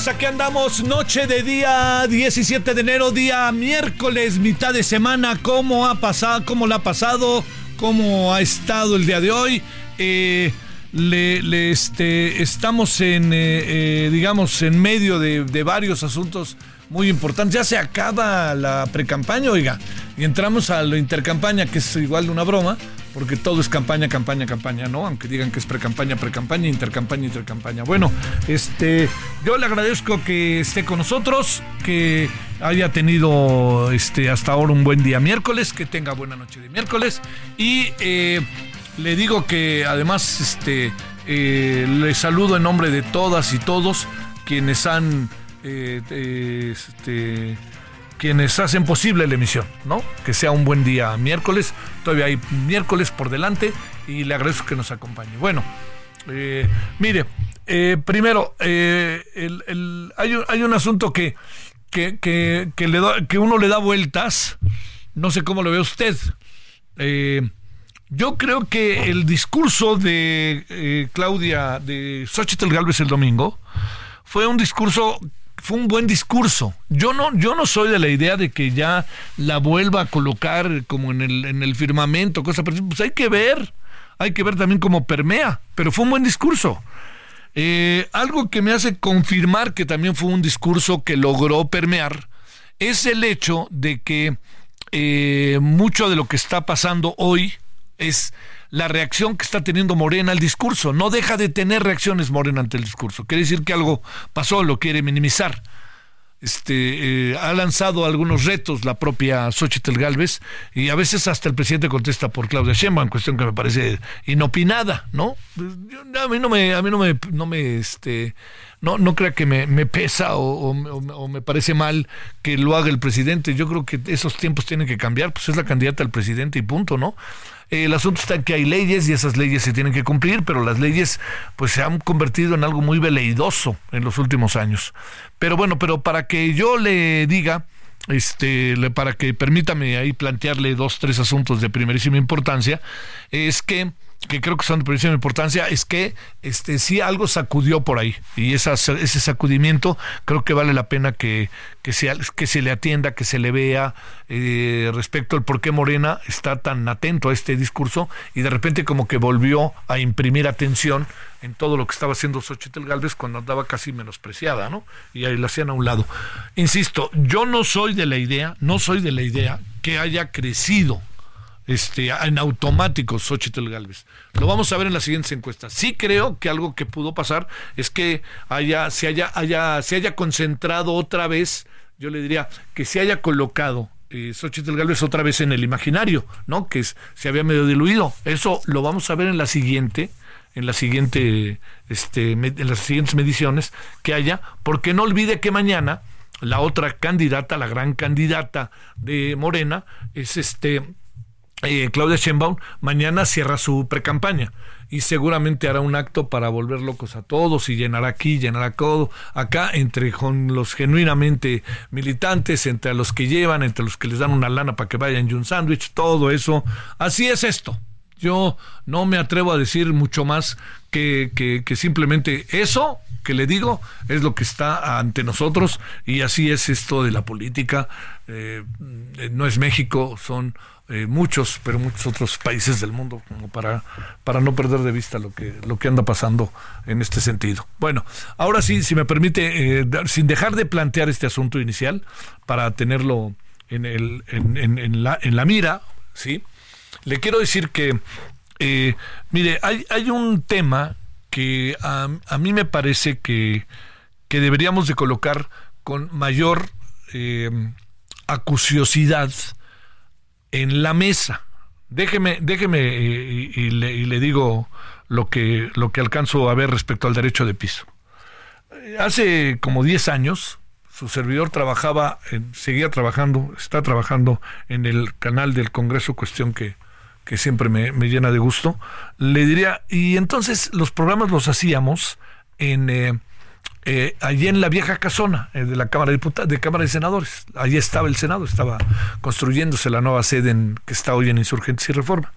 Buenas noches, aquí andamos, noche de día 17 de enero, día miércoles, mitad de semana, ¿cómo ha pasado, cómo la ha pasado, cómo ha estado el día de hoy? Eh, le, le, este, estamos en, eh, eh, digamos, en medio de, de varios asuntos muy importantes. Ya se acaba la precampaña, oiga, y entramos a la intercampaña, que es igual una broma, porque todo es campaña, campaña, campaña, ¿no? Aunque digan que es precampaña, precampaña, intercampaña, intercampaña. Bueno, este, yo le agradezco que esté con nosotros, que haya tenido este, hasta ahora un buen día miércoles, que tenga buena noche de miércoles y eh, le digo que además este, eh, le saludo en nombre de todas y todos quienes han eh, este, quienes hacen posible la emisión, ¿no? Que sea un buen día miércoles, todavía hay miércoles por delante y le agradezco que nos acompañe. Bueno, eh, mire, eh, primero, eh, el- hay, un, asunto que, que, que, que que uno le da vueltas, no sé cómo lo ve usted. Eh, yo creo que el discurso de Claudia, de Xochitl Galvez el domingo, fue un discurso, fue un buen discurso. Yo no, yo no soy de la idea de que ya la vuelva a colocar como en el, en el firmamento, cosa por Pues hay que ver, hay que ver también cómo permea, pero fue un buen discurso. Eh, algo que me hace confirmar que también fue un discurso que logró permear es el hecho de que eh, mucho de lo que está pasando hoy es la reacción que está teniendo Morena al discurso. No deja de tener reacciones Morena ante el discurso. Quiere decir que algo pasó, lo quiere minimizar. Este, eh, ha lanzado algunos retos la propia Xochitl Galvez y a veces hasta el presidente contesta por Claudia Sheinbaum, cuestión que me parece inopinada, ¿no? A mí no me, a mí no me, no me, este, no, no crea que me, me pesa o, o- me parece mal que lo haga el presidente. Yo creo que esos tiempos tienen que cambiar, pues es la candidata al presidente y punto, ¿no? El asunto está en que hay leyes y esas leyes se tienen que cumplir, pero las leyes pues se han convertido en algo muy veleidoso en los últimos años. Pero bueno, pero para que yo le diga, este, para que permítame ahí plantearle dos, tres asuntos de primerísima importancia, es que que creo que son de primerísima importancia, es que este sí algo sacudió por ahí. Y esa, ese sacudimiento creo que vale la pena que, que, se, que se le atienda, que se le vea eh, respecto al por qué Morena está tan atento a este discurso y de repente como que volvió a imprimir atención en todo lo que estaba haciendo Xochitl Galvez cuando andaba casi menospreciada, ¿no? Y ahí la hacían a un lado. Insisto, yo no soy de la idea, no soy de la idea que haya crecido este, en automático Xochitl Galvez. Lo vamos a ver en las siguientes encuestas. Sí creo que algo que pudo pasar es que haya, se, haya, haya, se haya concentrado otra vez, yo le diría, que se haya colocado eh, Xochitl Galvez otra vez en el imaginario, ¿no? Que se había medio diluido. Eso lo vamos a ver en la siguiente, en la siguiente, este, en las siguientes mediciones que haya, porque no olvide que mañana la otra candidata, la gran candidata de Morena, es este eh, Claudia Sheinbaum mañana cierra su precampaña y seguramente hará un acto para volver locos a todos y llenará aquí, llenará todo acá entre con los genuinamente militantes, entre los que llevan, entre los que les dan una lana para que vayan y un sándwich, todo eso. Así es esto. Yo no me atrevo a decir mucho más que, que, simplemente eso que le digo es lo que está ante nosotros y así es esto de la política. Eh, no es México, son eh, muchos, pero muchos otros países del mundo, como para, para no perder de vista lo que, lo que anda pasando en este sentido. Bueno, ahora sí, si me permite, eh, sin dejar de plantear este asunto inicial, para tenerlo en, el, en, la, en la mira, ¿sí? Le quiero decir que, eh, mire, hay, hay un tema que a, a, mí me parece que, que deberíamos de colocar con mayor acuciosidad en la mesa. Déjeme, déjeme y, le, digo lo que, lo que alcanzo a ver respecto al derecho de piso. Hace como 10 años, su servidor trabajaba, seguía trabajando, está trabajando en el canal del Congreso, cuestión que, que siempre me, me, llena de gusto. Le diría, y entonces los programas los hacíamos en, eh, eh, allí en la vieja casona eh, de la Cámara de de Cámara de Senadores. Allí estaba el Senado, estaba construyéndose la nueva sede en, que está hoy en Insurgentes y Reforma.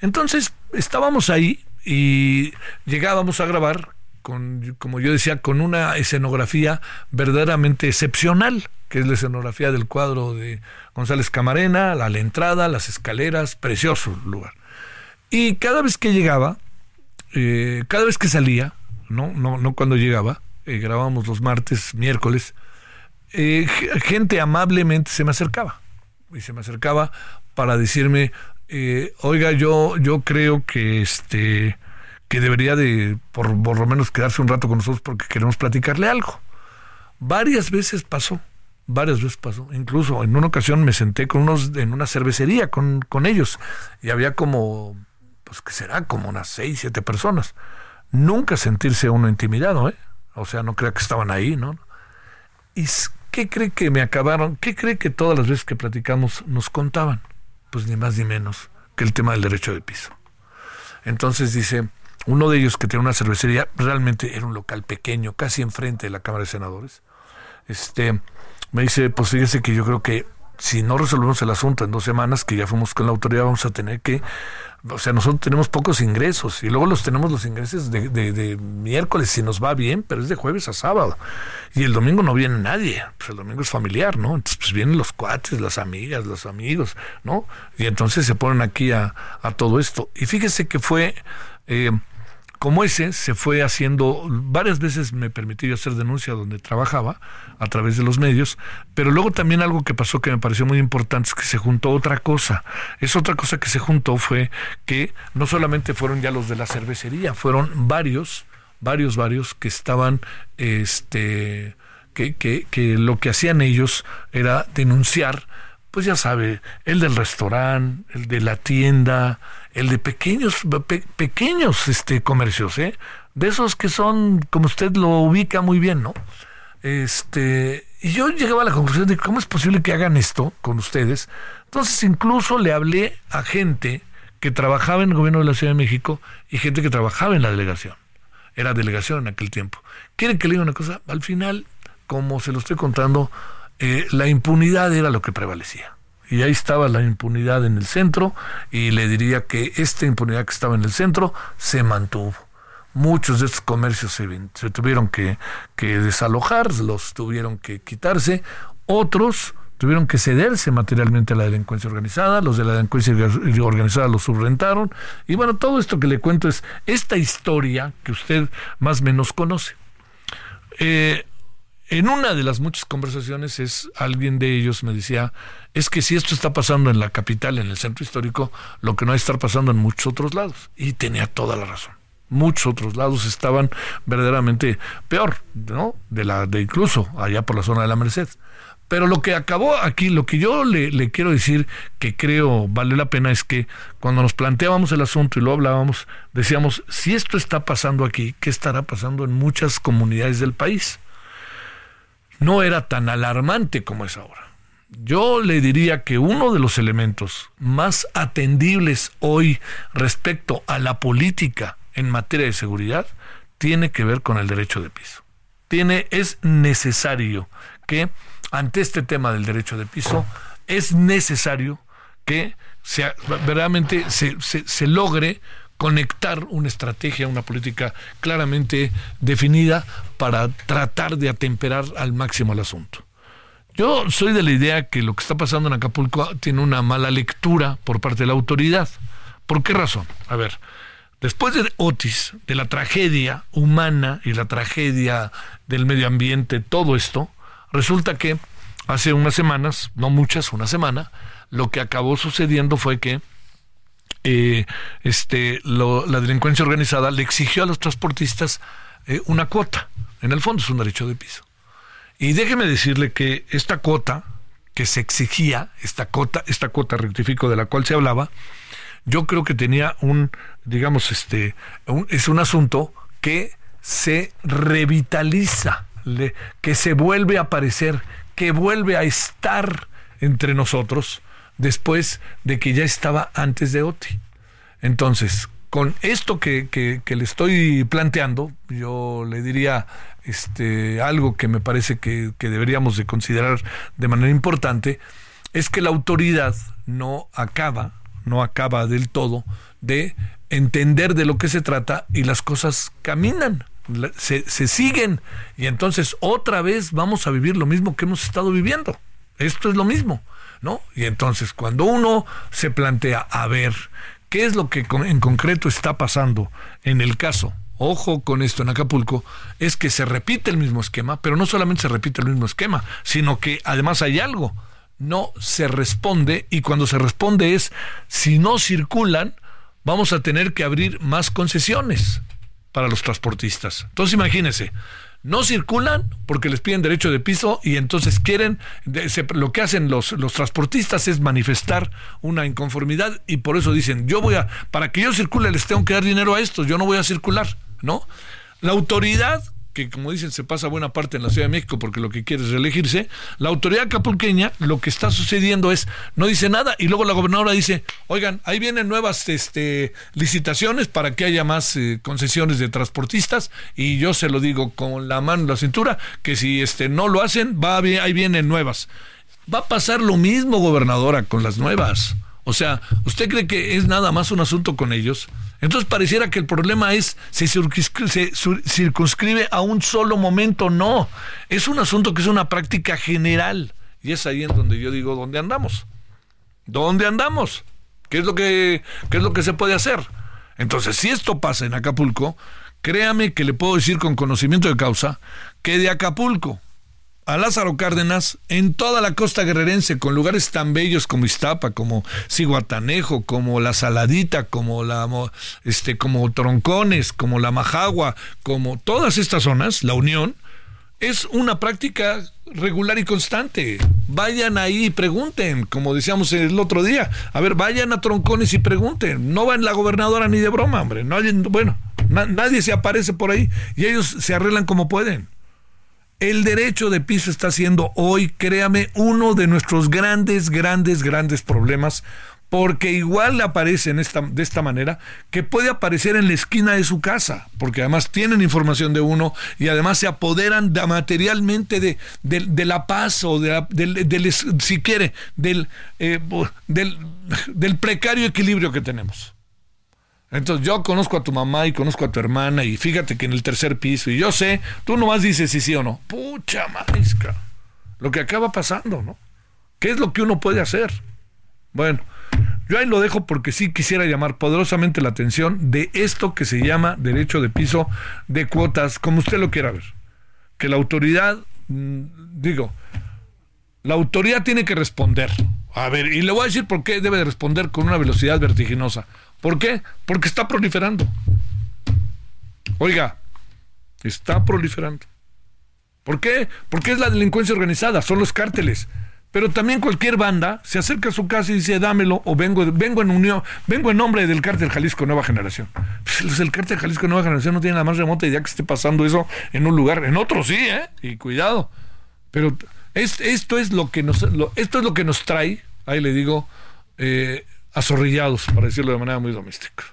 Entonces estábamos ahí y llegábamos a grabar con, como yo decía, con una escenografía verdaderamente excepcional, que es la escenografía del cuadro de González Camarena, la, la entrada, las escaleras, precioso lugar. Y cada vez que llegaba, eh, cada vez que salía, no, no, no cuando llegaba, eh, grabábamos los martes, miércoles, eh, gente amablemente se me acercaba y se me acercaba para decirme, eh, oiga, yo, yo creo que este que debería de por, lo menos quedarse un rato con nosotros porque queremos platicarle algo. Varias veces pasó, varias veces pasó. Incluso en una ocasión me senté con unos en una cervecería con, con ellos y había como, pues que será, como unas seis, siete personas. Nunca sentirse uno intimidado, ¿eh? O sea, no crea que estaban ahí, ¿no? ¿Y qué cree que me acabaron? ¿Qué cree que todas las veces que platicamos nos contaban? Pues ni más ni menos que el tema del derecho de piso. Entonces dice, uno de ellos que tenía una cervecería, realmente era un local pequeño, casi enfrente de la Cámara de Senadores, este, me dice, pues fíjese que yo creo que si no resolvemos el asunto en dos semanas, que ya fuimos con la autoridad, vamos a tener que o sea, nosotros tenemos pocos ingresos y luego los tenemos los ingresos de, de, miércoles si nos va bien, pero es de jueves a sábado. Y el domingo no viene nadie, pues el domingo es familiar, ¿no? Entonces pues vienen los cuates, las amigas, los amigos, ¿no? Y entonces se ponen aquí a, a todo esto. Y fíjese que fue... Eh, como ese se fue haciendo, varias veces me permití hacer denuncia donde trabajaba a través de los medios, pero luego también algo que pasó que me pareció muy importante es que se juntó otra cosa. Esa otra cosa que se juntó fue que no solamente fueron ya los de la cervecería, fueron varios, varios, varios que estaban, este, que, que, que lo que hacían ellos era denunciar pues ya sabe, el del restaurante, el de la tienda, el de pequeños, pequeños este, comercios, ¿eh? De esos que son, como usted lo ubica muy bien, ¿no? Este, y yo llegaba a la conclusión de cómo es posible que hagan esto con ustedes. Entonces incluso le hablé a gente que trabajaba en el gobierno de la Ciudad de México y gente que trabajaba en la delegación. Era delegación en aquel tiempo. ¿Quieren que le diga una cosa? Al final, como se lo estoy contando, eh, la impunidad era lo que prevalecía y ahí estaba la impunidad en el centro y le diría que esta impunidad que estaba en el centro se mantuvo. Muchos de estos comercios se, tuvieron que, que, desalojar, los tuvieron que quitarse, otros tuvieron que cederse materialmente a la delincuencia organizada, los de la delincuencia organizada los subrentaron y bueno, todo esto que le cuento es esta historia que usted más o menos conoce. Eh, en una de las muchas conversaciones es alguien de ellos me decía, es que si esto está pasando en la capital, en el centro histórico, lo que no estar pasando en muchos otros lados. Y tenía toda la razón. Muchos otros lados estaban verdaderamente peor, ¿no? De la, de incluso allá por la zona de la Merced. Pero lo que acabó aquí, lo que yo le, quiero decir que creo vale la pena es que cuando nos planteábamos el asunto y lo hablábamos, decíamos, si esto está pasando aquí, ¿qué estará pasando en muchas comunidades del país? No era tan alarmante como es ahora. Yo le diría que uno de los elementos más atendibles hoy respecto a la política en materia de seguridad tiene que ver con el derecho de piso. Tiene, es necesario que ante este tema del derecho de piso, es necesario que sea, verdaderamente se, se logre conectar una estrategia, una política claramente definida para tratar de atemperar al máximo el asunto. Yo soy de la idea que lo que está pasando en Acapulco tiene una mala lectura por parte de la autoridad. ¿Por qué razón? A ver, después de Otis, de la tragedia humana y la tragedia del medio ambiente, todo esto, resulta que hace unas semanas, no muchas, una semana, lo que acabó sucediendo fue que eh, este, la delincuencia organizada le exigió a los transportistas eh, una cuota. En el fondo es un derecho de piso. Y déjeme decirle que esta cuota que se exigía, esta cuota, esta cuota rectifico de la cual se hablaba, yo creo que tenía un, digamos, este, es un asunto que se revitaliza, que se vuelve a aparecer, que vuelve a estar entre nosotros después de que ya estaba antes de OTI. Entonces, con esto que, que, le estoy planteando, yo le diría este, algo que me parece que, que deberíamos de considerar de manera importante, es que la autoridad no acaba, no acaba del todo de entender de lo que se trata y las cosas caminan, se, se, siguen y entonces otra vez vamos a vivir lo mismo que hemos estado viviendo. Esto es lo mismo. Y entonces cuando uno se plantea, a ver, ¿qué es lo que en concreto está pasando en el caso? Ojo con esto en Acapulco, es que se repite el mismo esquema, pero no solamente se repite el mismo esquema, sino que además hay algo, no se responde y cuando se responde es, si no circulan, vamos a tener que abrir más concesiones para los transportistas. Entonces imagínense, no circulan porque les piden derecho de piso y entonces quieren, lo que hacen los, los transportistas es manifestar una inconformidad y por eso dicen, yo voy a, para que yo circule les tengo que dar dinero a estos, yo no voy a circular, ¿no? La autoridad que como dicen se pasa buena parte en la Ciudad de México porque lo que quiere es reelegirse, la autoridad capulqueña lo que está sucediendo es, no dice nada y luego la gobernadora dice, oigan, ahí vienen nuevas este, licitaciones para que haya más eh, concesiones de transportistas y yo se lo digo con la mano en la cintura, que si este, no lo hacen, va, ahí vienen nuevas. Va a pasar lo mismo, gobernadora, con las nuevas. O sea, ¿usted cree que es nada más un asunto con ellos? Entonces pareciera que el problema es, se, circunscribe a un solo momento. No, es un asunto que es una práctica general. Y es ahí en donde yo digo, ¿dónde andamos? ¿Dónde andamos? ¿Qué es lo que, qué es lo que se puede hacer? Entonces, si esto pasa en Acapulco, créame que le puedo decir con conocimiento de causa que de Acapulco a Lázaro Cárdenas en toda la costa guerrerense, con lugares tan bellos como Iztapa, como Ciguatanejo, como La Saladita, como la este, como Troncones, como la Majagua, como todas estas zonas, la Unión, es una práctica regular y constante. Vayan ahí y pregunten, como decíamos el otro día. A ver, vayan a Troncones y pregunten. No va en la gobernadora ni de broma, hombre. No bueno, nadie se aparece por ahí y ellos se arreglan como pueden. El derecho de piso está siendo hoy, créame, uno de nuestros grandes, grandes, grandes problemas, porque igual aparece en esta, de esta manera que puede aparecer en la esquina de su casa, porque además tienen información de uno y además se apoderan materialmente de, de, la paz o de del, si quiere, eh, del, del precario equilibrio que tenemos. Entonces yo conozco a tu mamá y conozco a tu hermana y fíjate que en el tercer piso y yo sé, tú nomás dices si sí o no. Pucha marisca. Lo que acaba pasando, ¿no? ¿Qué es lo que uno puede hacer? Bueno, yo ahí lo dejo porque sí quisiera llamar poderosamente la atención de esto que se llama derecho de piso de cuotas, como usted lo quiera ver. Que la autoridad mm, digo, la autoridad tiene que responder. A ver, y le voy a decir por qué debe de responder con una velocidad vertiginosa. ¿Por qué? Porque está proliferando. Oiga, está proliferando. ¿Por qué? Porque es la delincuencia organizada, son los cárteles. Pero también cualquier banda se acerca a su casa y dice, dámelo, o vengo, vengo en unión, vengo en nombre del cártel Jalisco Nueva Generación. Pues el cártel Jalisco Nueva Generación no tiene la más remota idea que esté pasando eso en un lugar, en otro sí, ¿eh? Y cuidado. Pero esto es lo que nos, esto es lo que nos trae, ahí le digo, eh, azorrillados, para decirlo de manera muy doméstica.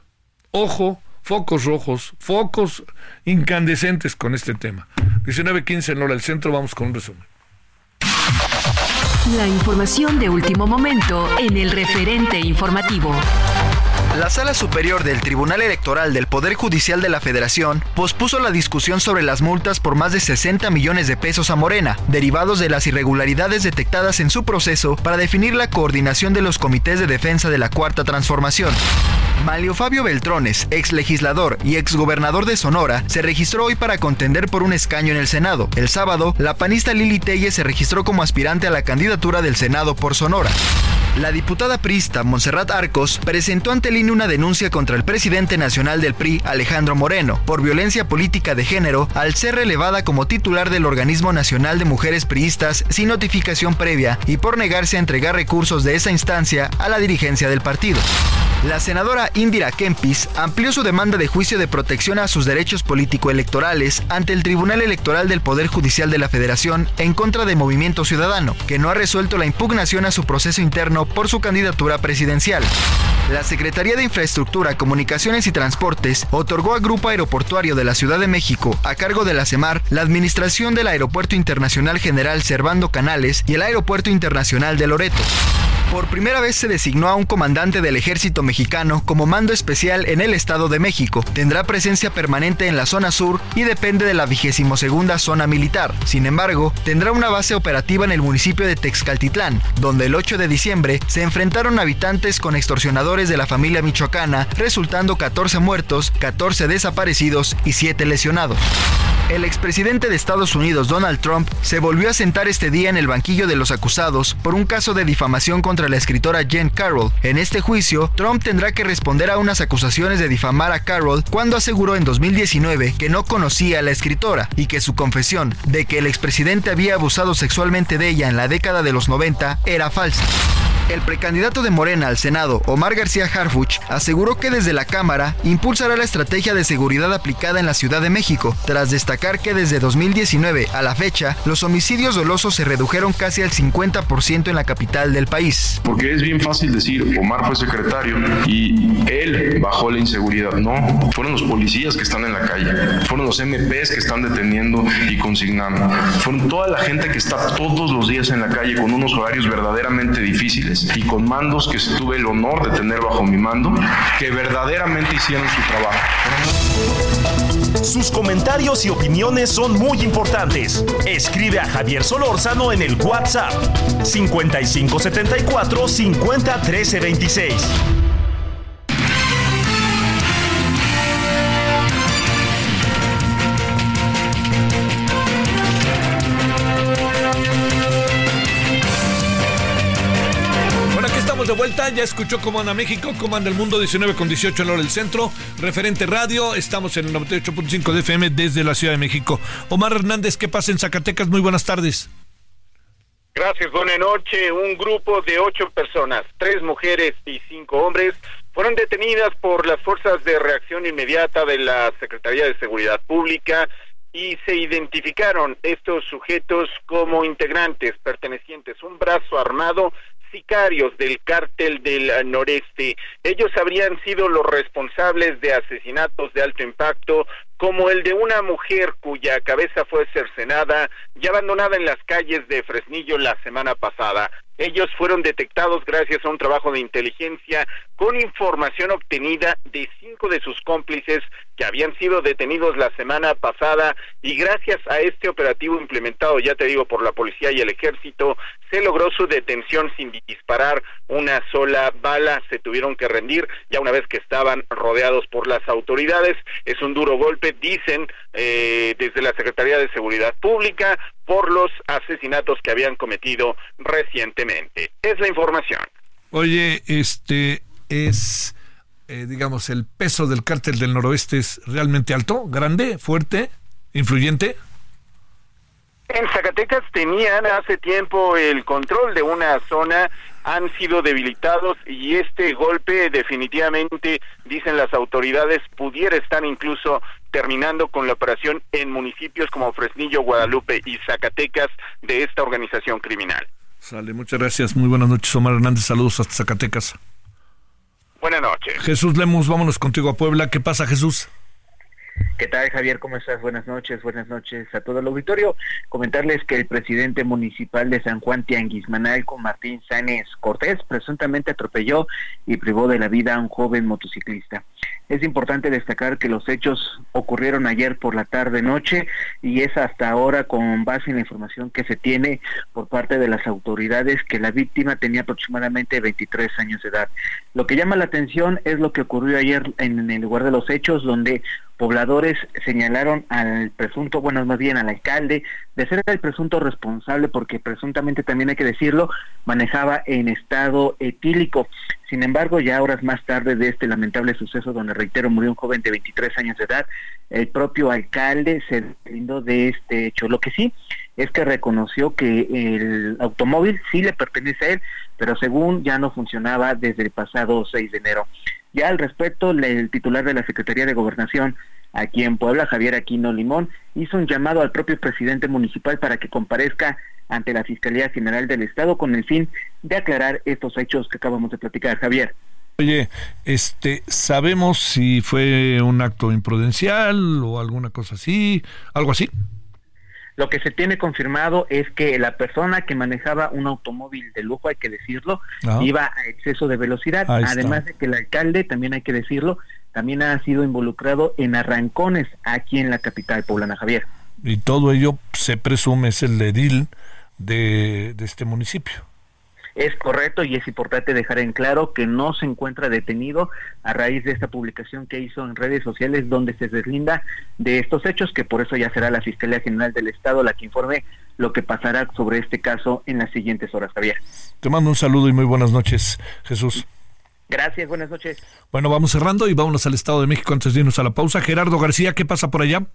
Ojo, focos rojos, focos incandescentes con este tema. 19.15 en hora del centro, vamos con un resumen. La información de último momento en el referente informativo. La Sala Superior del Tribunal Electoral del Poder Judicial de la Federación pospuso la discusión sobre las multas por más de 60 millones de pesos a Morena, derivados de las irregularidades detectadas en su proceso para definir la coordinación de los comités de defensa de la Cuarta Transformación. Malio Fabio Beltrones, ex legislador y ex gobernador de Sonora, se registró hoy para contender por un escaño en el Senado. El sábado, la panista Lili Telle se registró como aspirante a la candidatura del Senado por Sonora. La diputada prista Montserrat Arcos presentó ante el Una denuncia contra el presidente nacional del PRI, Alejandro Moreno, por violencia política de género al ser relevada como titular del Organismo Nacional de Mujeres Priistas sin notificación previa y por negarse a entregar recursos de esa instancia a la dirigencia del partido. La senadora Indira Kempis amplió su demanda de juicio de protección a sus derechos político-electorales ante el Tribunal Electoral del Poder Judicial de la Federación en contra de Movimiento Ciudadano, que no ha resuelto la impugnación a su proceso interno por su candidatura presidencial. La Secretaría de Infraestructura, Comunicaciones y Transportes otorgó al Grupo Aeroportuario de la Ciudad de México, a cargo de la CEMAR, la administración del Aeropuerto Internacional General Servando Canales y el Aeropuerto Internacional de Loreto. Por primera vez se designó a un comandante del ejército mexicano como mando especial en el Estado de México. Tendrá presencia permanente en la zona sur y depende de la 22 zona militar. Sin embargo, tendrá una base operativa en el municipio de Texcaltitlán, donde el 8 de diciembre se enfrentaron habitantes con extorsionadores de la familia michoacana, resultando 14 muertos, 14 desaparecidos y 7 lesionados. El expresidente de Estados Unidos, Donald Trump, se volvió a sentar este día en el banquillo de los acusados por un caso de difamación contra la escritora Jen Carroll. En este juicio, Trump tendrá que responder a unas acusaciones de difamar a Carroll cuando aseguró en 2019 que no conocía a la escritora y que su confesión de que el expresidente había abusado sexualmente de ella en la década de los 90 era falsa. El precandidato de Morena al Senado, Omar García Harfuch, aseguró que desde la Cámara impulsará la estrategia de seguridad aplicada en la Ciudad de México, tras destacar que desde 2019 a la fecha, los homicidios dolosos se redujeron casi al 50% en la capital del país. Porque es bien fácil decir, Omar fue secretario y él bajó la inseguridad. No, fueron los policías que están en la calle, fueron los MPs que están deteniendo y consignando, fueron toda la gente que está todos los días en la calle con unos horarios verdaderamente difíciles y con mandos que tuve el honor de tener bajo mi mando, que verdaderamente hicieron su trabajo. Sus comentarios y opiniones son muy importantes. Escribe a Javier Solórzano en el WhatsApp 5574 50 13 26. Vuelta, ya escuchó cómo anda México, cómo anda el mundo, 19 con 18 en hora del centro, referente radio, estamos en el 98.5 de FM desde la Ciudad de México. Omar Hernández, ¿qué pasa en Zacatecas? Muy buenas tardes. Gracias, buena noche. Un grupo de ocho personas, tres mujeres y cinco hombres, fueron detenidas por las fuerzas de reacción inmediata de la Secretaría de Seguridad Pública y se identificaron estos sujetos como integrantes pertenecientes a un brazo armado sicarios del cártel del noreste. Ellos habrían sido los responsables de asesinatos de alto impacto como el de una mujer cuya cabeza fue cercenada y abandonada en las calles de Fresnillo la semana pasada. Ellos fueron detectados gracias a un trabajo de inteligencia con información obtenida de cinco de sus cómplices que habían sido detenidos la semana pasada y gracias a este operativo implementado, ya te digo, por la policía y el ejército, se logró su detención sin disparar una sola bala. Se tuvieron que rendir ya una vez que estaban rodeados por las autoridades. Es un duro golpe, dicen eh, desde la Secretaría de Seguridad Pública por los asesinatos que habían cometido recientemente. Es la información. Oye, este es, eh, digamos, el peso del cártel del noroeste es realmente alto, grande, fuerte, influyente. En Zacatecas tenían hace tiempo el control de una zona, han sido debilitados y este golpe definitivamente, dicen las autoridades, pudiera estar incluso terminando con la operación en municipios como Fresnillo, Guadalupe y Zacatecas de esta organización criminal. Sale, muchas gracias. Muy buenas noches, Omar Hernández. Saludos hasta Zacatecas. Buenas noches. Jesús Lemus, vámonos contigo a Puebla. ¿Qué pasa, Jesús? ¿Qué tal, Javier? ¿Cómo estás? Buenas noches, buenas noches a todo el auditorio. Comentarles que el presidente municipal de San Juan Tianguismanal, con Martín Sáenz Cortés, presuntamente atropelló y privó de la vida a un joven motociclista. Es importante destacar que los hechos ocurrieron ayer por la tarde-noche y es hasta ahora con base en la información que se tiene por parte de las autoridades que la víctima tenía aproximadamente 23 años de edad. Lo que llama la atención es lo que ocurrió ayer en el lugar de los hechos, donde pobladores señalaron al presunto, bueno, más bien al alcalde, de ser el presunto responsable, porque presuntamente también hay que decirlo, manejaba en estado etílico. Sin embargo, ya horas más tarde de este lamentable suceso, donde reitero, murió un joven de 23 años de edad, el propio alcalde se brindó de este hecho. Lo que sí es que reconoció que el automóvil sí le pertenece a él, pero según ya no funcionaba desde el pasado 6 de enero. Ya al respecto, el titular de la Secretaría de Gobernación aquí en Puebla, Javier Aquino Limón, hizo un llamado al propio presidente municipal para que comparezca ante la Fiscalía General del Estado con el fin de aclarar estos hechos que acabamos de platicar. Javier. Oye, este, ¿sabemos si fue un acto imprudencial o alguna cosa así? ¿Algo así? Lo que se tiene confirmado es que la persona que manejaba un automóvil de lujo, hay que decirlo, Ah. iba a exceso de velocidad. Ahí está. Además de que el alcalde, también hay que decirlo, también ha sido involucrado en arrancones aquí en la capital poblana, Javier. Y todo ello se presume es el edil de, de este municipio. Es correcto y es importante dejar en claro que no se encuentra detenido a raíz de esta publicación que hizo en redes sociales donde se deslinda de estos hechos, que por eso ya será la Fiscalía General del Estado la que informe lo que pasará sobre este caso en las siguientes horas, Javier. Te mando un saludo y muy buenas noches, Jesús. Gracias, buenas noches. Bueno, vamos cerrando y vámonos al Estado de México antes de irnos a la pausa. Gerardo García, ¿qué pasa por allá?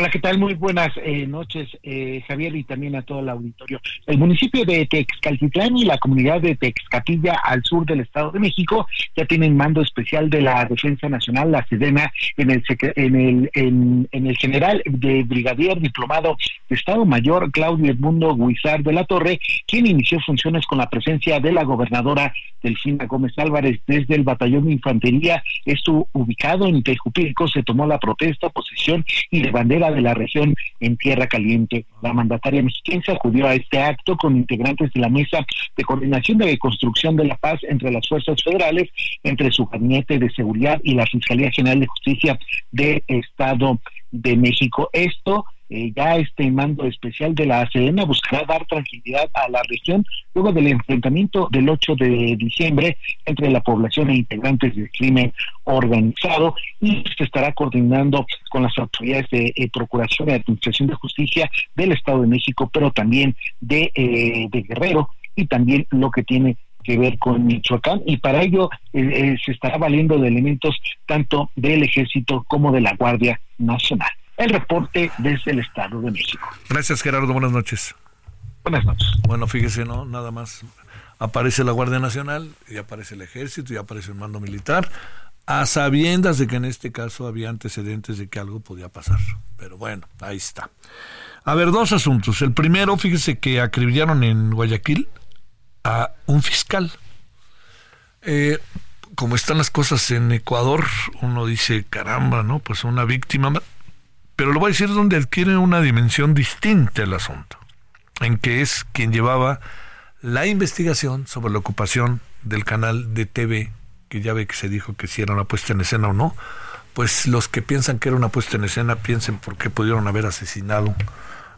Hola, ¿qué tal? Muy buenas eh, noches, eh, Javier, y también a todo el auditorio. El municipio de Texcaltitlán y la comunidad de Texcatilla, al sur del Estado de México, ya tienen mando especial de la Defensa Nacional, la Sedena, en el, en el, en, el general de brigadier diplomado de Estado Mayor, Claudio Edmundo Guizar de la Torre, quien inició funciones con la presencia de la gobernadora Delfina Gómez Álvarez desde el batallón de infantería. Esto ubicado en Tejupilco, se tomó la protesta, posesión y de bandera de la región en Tierra Caliente. La mandataria mexiquense acudió a este acto con integrantes de la Mesa de Coordinación de Construcción de la Paz entre las fuerzas federales, entre su gabinete de seguridad y la Fiscalía General de Justicia de Estado de México. Esto eh, ya este mando especial de la Sedena buscará dar tranquilidad a la región luego del enfrentamiento del 8 de diciembre entre la población e integrantes del crimen organizado y se estará coordinando con las autoridades de eh, Procuración y Administración de Justicia del Estado de México, pero también de, eh, de Guerrero y también lo que tiene que ver con Michoacán y para ello se estará valiendo de elementos tanto del Ejército como de la Guardia Nacional. El reporte desde el Estado de México. Gracias, Gerardo. Buenas noches. Buenas noches. Bueno, fíjese, ¿no? Nada más aparece la Guardia Nacional y aparece el Ejército y aparece el mando militar, a sabiendas de que en este caso había antecedentes de que algo podía pasar. Pero bueno, ahí está. A ver, dos asuntos. El primero, fíjese que acribillaron en Guayaquil a un fiscal. Eh, como están las cosas en Ecuador, uno dice, caramba, ¿no? Pues una víctima. Pero lo voy a decir donde adquiere una dimensión distinta el asunto, en que es quien llevaba la investigación sobre la ocupación del canal de TV, que ya ve que se dijo que si era una puesta en escena o no, pues los que piensan que era una puesta en escena piensen por qué pudieron haber asesinado,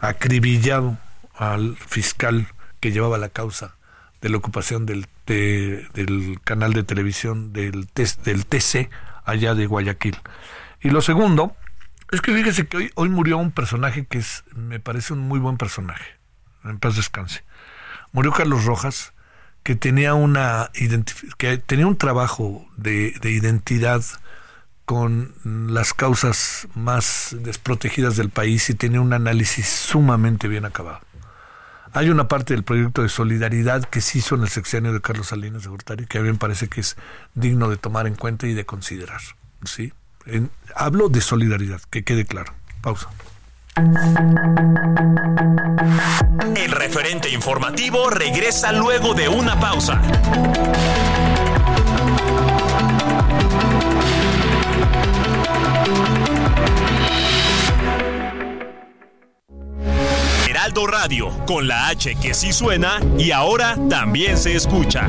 acribillado al fiscal que llevaba la causa de la ocupación del, de- del canal de televisión del, del TC allá de Guayaquil. Y lo segundo Es que fíjese que hoy, hoy murió un personaje que es, me parece un muy buen personaje. En paz descanse. Murió Carlos Rojas, que tenía una que tenía un trabajo de, de identidad con las causas más desprotegidas del país y tenía un análisis sumamente bien acabado. Hay una parte del proyecto de solidaridad que se hizo en el sexenio de Carlos Salinas de Gortari que a mí me parece que es digno de tomar en cuenta y de considerar. ¿sí? Hablo de solidaridad, que quede claro. Pausa. El referente informativo regresa luego de una pausa. Heraldo Radio, con la H que sí suena y ahora también se escucha.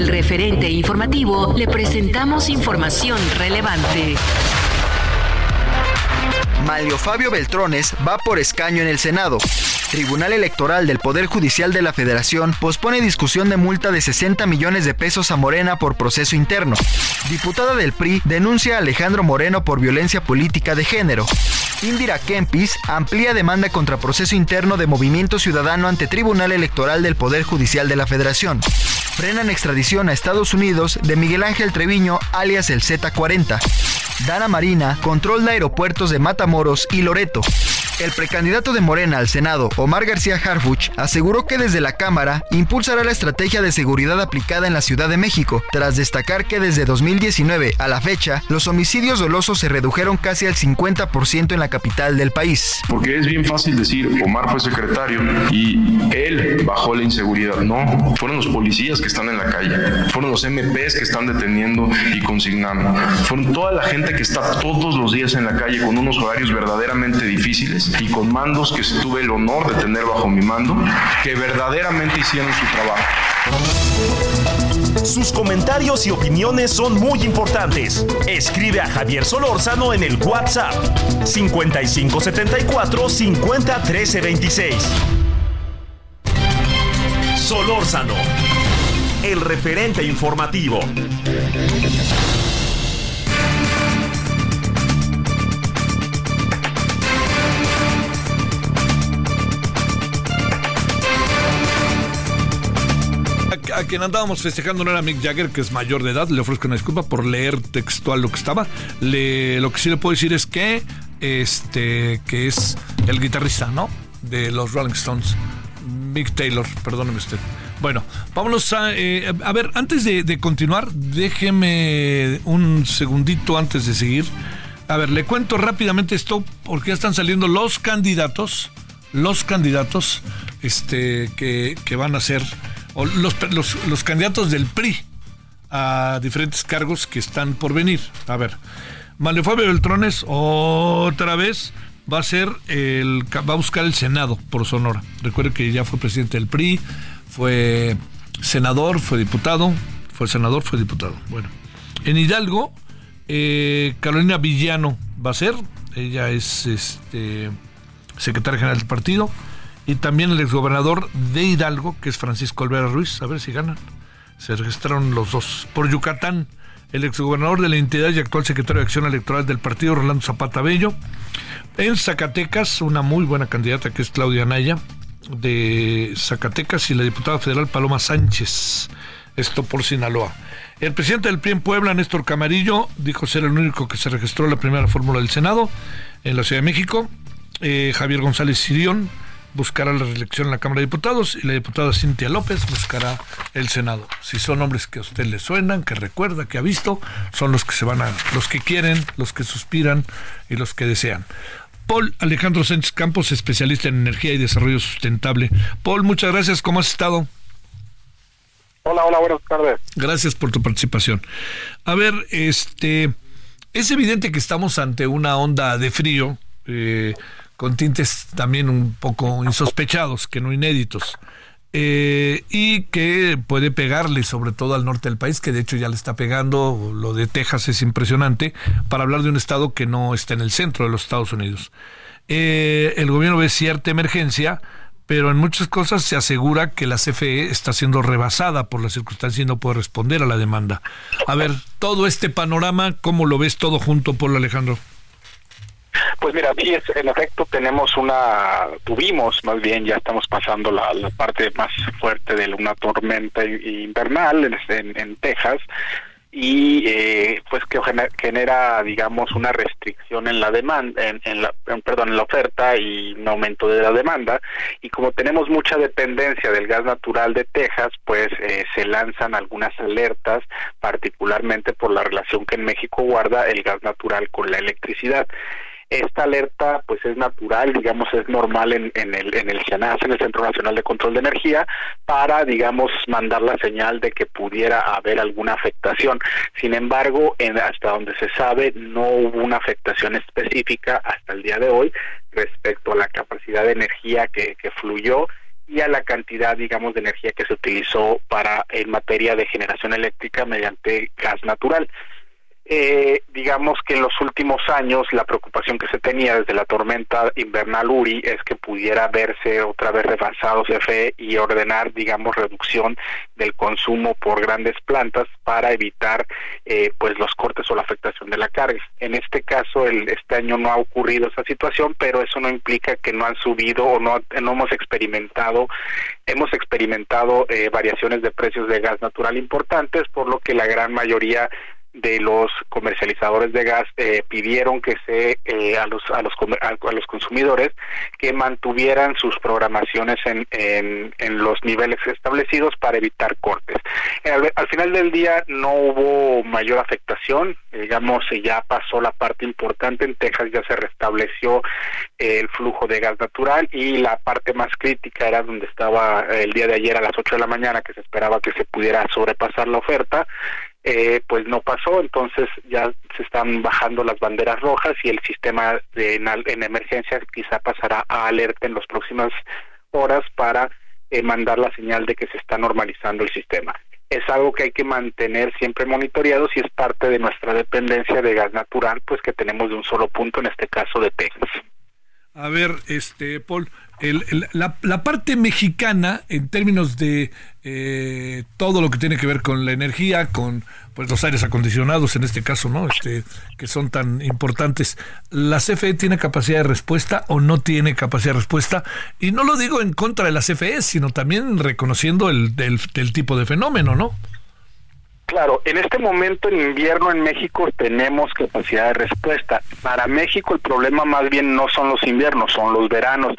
El referente informativo le presentamos información relevante. Malio Fabio Beltrones va por escaño en el Senado. Tribunal Electoral del Poder Judicial de la Federación pospone discusión de multa de 60 millones de pesos a Morena por proceso interno. Diputada del PRI denuncia a Alejandro Moreno por violencia política de género. Indira Kempis amplía demanda contra proceso interno de Movimiento Ciudadano ante Tribunal Electoral del Poder Judicial de la Federación. Frenan extradición a Estados Unidos de Miguel Ángel Treviño, alias el Z40. Dana Marina control aeropuertos de Matamoros y Loreto. El precandidato de Morena al Senado, Omar García Harfuch, aseguró que desde la Cámara impulsará la estrategia de seguridad aplicada en la Ciudad de México, tras destacar que desde 2019 a la fecha, los homicidios dolosos se redujeron casi al 50% en la capital del país. Porque es bien fácil decir, Omar fue secretario y él bajó la inseguridad. No, fueron los policías que están en la calle, fueron los MPs que están deteniendo y consignando, fueron toda la gente que está todos los días en la calle con unos horarios verdaderamente difíciles y con mandos que tuve el honor de tener bajo mi mando, que verdaderamente hicieron su trabajo. Sus comentarios y opiniones son muy importantes. Escribe a Javier Solórzano en el WhatsApp 5574 50 Solórzano, el referente informativo. Quien andábamos festejando no era Mick Jagger, que es mayor de edad. Le ofrezco una disculpa por leer textual lo que estaba. Lo que sí le puedo decir es que, este, que es el guitarrista, ¿no? De los Rolling Stones. Mick Taylor, perdóneme usted. Bueno, vámonos a, eh, a ver, antes de, de, continuar, déjeme un segundito antes de seguir. A ver, le cuento rápidamente esto porque ya están saliendo los candidatos, los candidatos este, que, que van a ser los, los, candidatos del PRI a diferentes cargos que están por venir. A ver, Manuel Fabio Beltrones otra vez va a ser el va a buscar el Senado por Sonora. Recuerde que ya fue presidente del PRI, fue senador, fue diputado, fue senador, fue diputado. Bueno, en Hidalgo, eh, Carolina Villano va a ser, ella es este secretaria general del partido y también el exgobernador de Hidalgo, que es Francisco Olvera Ruiz, a ver si ganan. Se registraron los dos. Por Yucatán, el exgobernador de la entidad y actual secretario de Acción Electoral del partido, Rolando Zapata Bello. En Zacatecas, una muy buena candidata que es Claudia Naya, de Zacatecas, y la diputada federal Paloma Sánchez. Esto por Sinaloa. El presidente del PRI en Puebla, Néstor Camarillo, dijo ser el único que se registró la primera fórmula del Senado en la Ciudad de México. Eh, Javier González Sirión buscará la reelección en la Cámara de Diputados y la diputada Cintia López buscará el Senado. Si son hombres que a usted le suenan, que recuerda, que ha visto, son los que se van a, los que quieren, los que suspiran y los que desean. Paul Alejandro Sánchez Campos, especialista en energía y desarrollo sustentable. Paul, muchas gracias. ¿Cómo has estado? Hola, hola, buenas tardes. Gracias por tu participación. A ver, este, Es evidente que estamos ante una onda de frío, eh, con tintes también un poco insospechados, que no inéditos. Eh, y que puede pegarle sobre todo al norte del país, que de hecho ya le está pegando, lo de Texas es impresionante, para hablar de un estado que no está en el centro de los Estados Unidos. Eh, el gobierno ve cierta emergencia, pero en muchas cosas se asegura que la CFE está siendo rebasada por las circunstancias y no puede responder a la demanda. A ver, todo este panorama, ¿cómo lo ves todo junto, Polo Alejandro? Pues mira, sí, es, en efecto tenemos una, tuvimos más bien, ya estamos pasando la, parte más fuerte de una tormenta invernal en, en Texas y eh, pues que genera digamos una restricción en la demanda en, la perdón en la oferta y un aumento de la demanda. Y como tenemos mucha dependencia del gas natural de Texas pues eh, se lanzan algunas alertas particularmente por la relación que en México guarda el gas natural con la electricidad esta alerta pues es natural, digamos es normal en, en el en el CNAS, en el Centro Nacional de Control de Energía, para digamos mandar la señal de que pudiera haber alguna afectación. Sin embargo, en, hasta donde se sabe no hubo una afectación específica hasta el día de hoy respecto a la capacidad de energía que, que fluyó y a la cantidad, digamos, de energía que se utilizó para en materia de generación eléctrica mediante gas natural. Eh, digamos que en los últimos años la preocupación que se tenía desde la tormenta invernal Uri es que pudiera verse otra vez rebasado CFE y ordenar, digamos, reducción del consumo por grandes plantas para evitar eh, pues los cortes o la afectación de la carga. En este caso, el, este año no ha ocurrido esa situación, pero eso no implica que no han subido o no, no hemos experimentado hemos experimentado eh, variaciones de precios de gas natural importantes, por lo que la gran mayoría de los comercializadores de gas eh, pidieron que se eh, a los a los a, los consumidores que mantuvieran sus programaciones en, en, en los niveles establecidos para evitar cortes. Al, al, final del día no hubo mayor afectación digamos ya pasó la parte importante en Texas ya se restableció el flujo de gas natural y la parte más crítica era donde estaba el día de ayer a las 8 de la mañana que se esperaba que se pudiera sobrepasar la oferta eh, pues no pasó, entonces ya se están bajando las banderas rojas y el sistema de, en, en quizá pasará a alerta en las próximas horas para eh, mandar la señal de que se está normalizando el sistema. Es algo que hay que mantener siempre monitoreado si es parte de nuestra dependencia de gas natural, pues que tenemos de un solo punto, en este caso de Texas. A ver, este Paul, la, la, parte mexicana en términos de eh, todo lo que tiene que ver con la energía, con pues los aires acondicionados en este caso, ¿no? Este, que son tan importantes. ¿La CFE tiene capacidad de respuesta o no tiene capacidad de respuesta? Y no lo digo en contra de la CFE, sino también reconociendo el del tipo de fenómeno, ¿no? Claro, en este momento en invierno en México tenemos capacidad de respuesta. Para México el problema más bien no son los inviernos, son los veranos.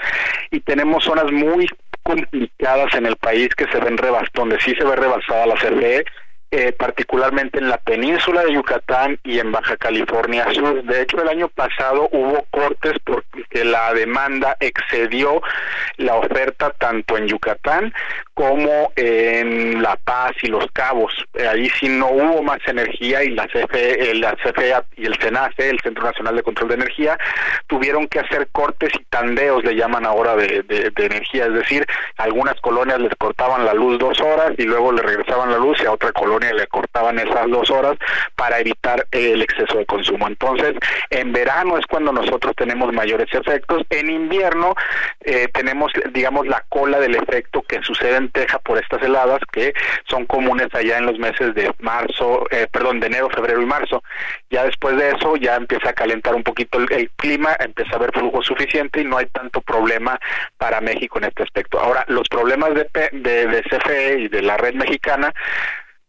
Y tenemos zonas muy complicadas en el país que se ven rebas, donde sí se ve rebasada la CFE eh, particularmente en la península de Yucatán y en Baja California Sur. De hecho, el año pasado hubo cortes porque la demanda excedió la oferta tanto en Yucatán como en La Paz y Los Cabos. Eh, ahí sí no hubo más energía y la CFE, la CFE y el CENACE, el Centro Nacional de Control de Energía, tuvieron que hacer cortes y tandeos, le llaman ahora, de, de energía. Es decir, algunas colonias les cortaban la luz dos horas y luego le regresaban la luz y a otra colonia le cortaban esas dos horas para evitar el exceso de consumo. Entonces, en verano es cuando nosotros tenemos mayores efectos. En invierno eh, tenemos, digamos, la cola del efecto que sucede en Texas por estas heladas que son comunes allá en los meses de marzo, eh, perdón, de enero, febrero y marzo. Ya después de eso ya empieza a calentar un poquito el, clima, empieza a haber flujo suficiente y no hay tanto problema para México en este aspecto. Ahora, los problemas de, de, de CFE y de la red mexicana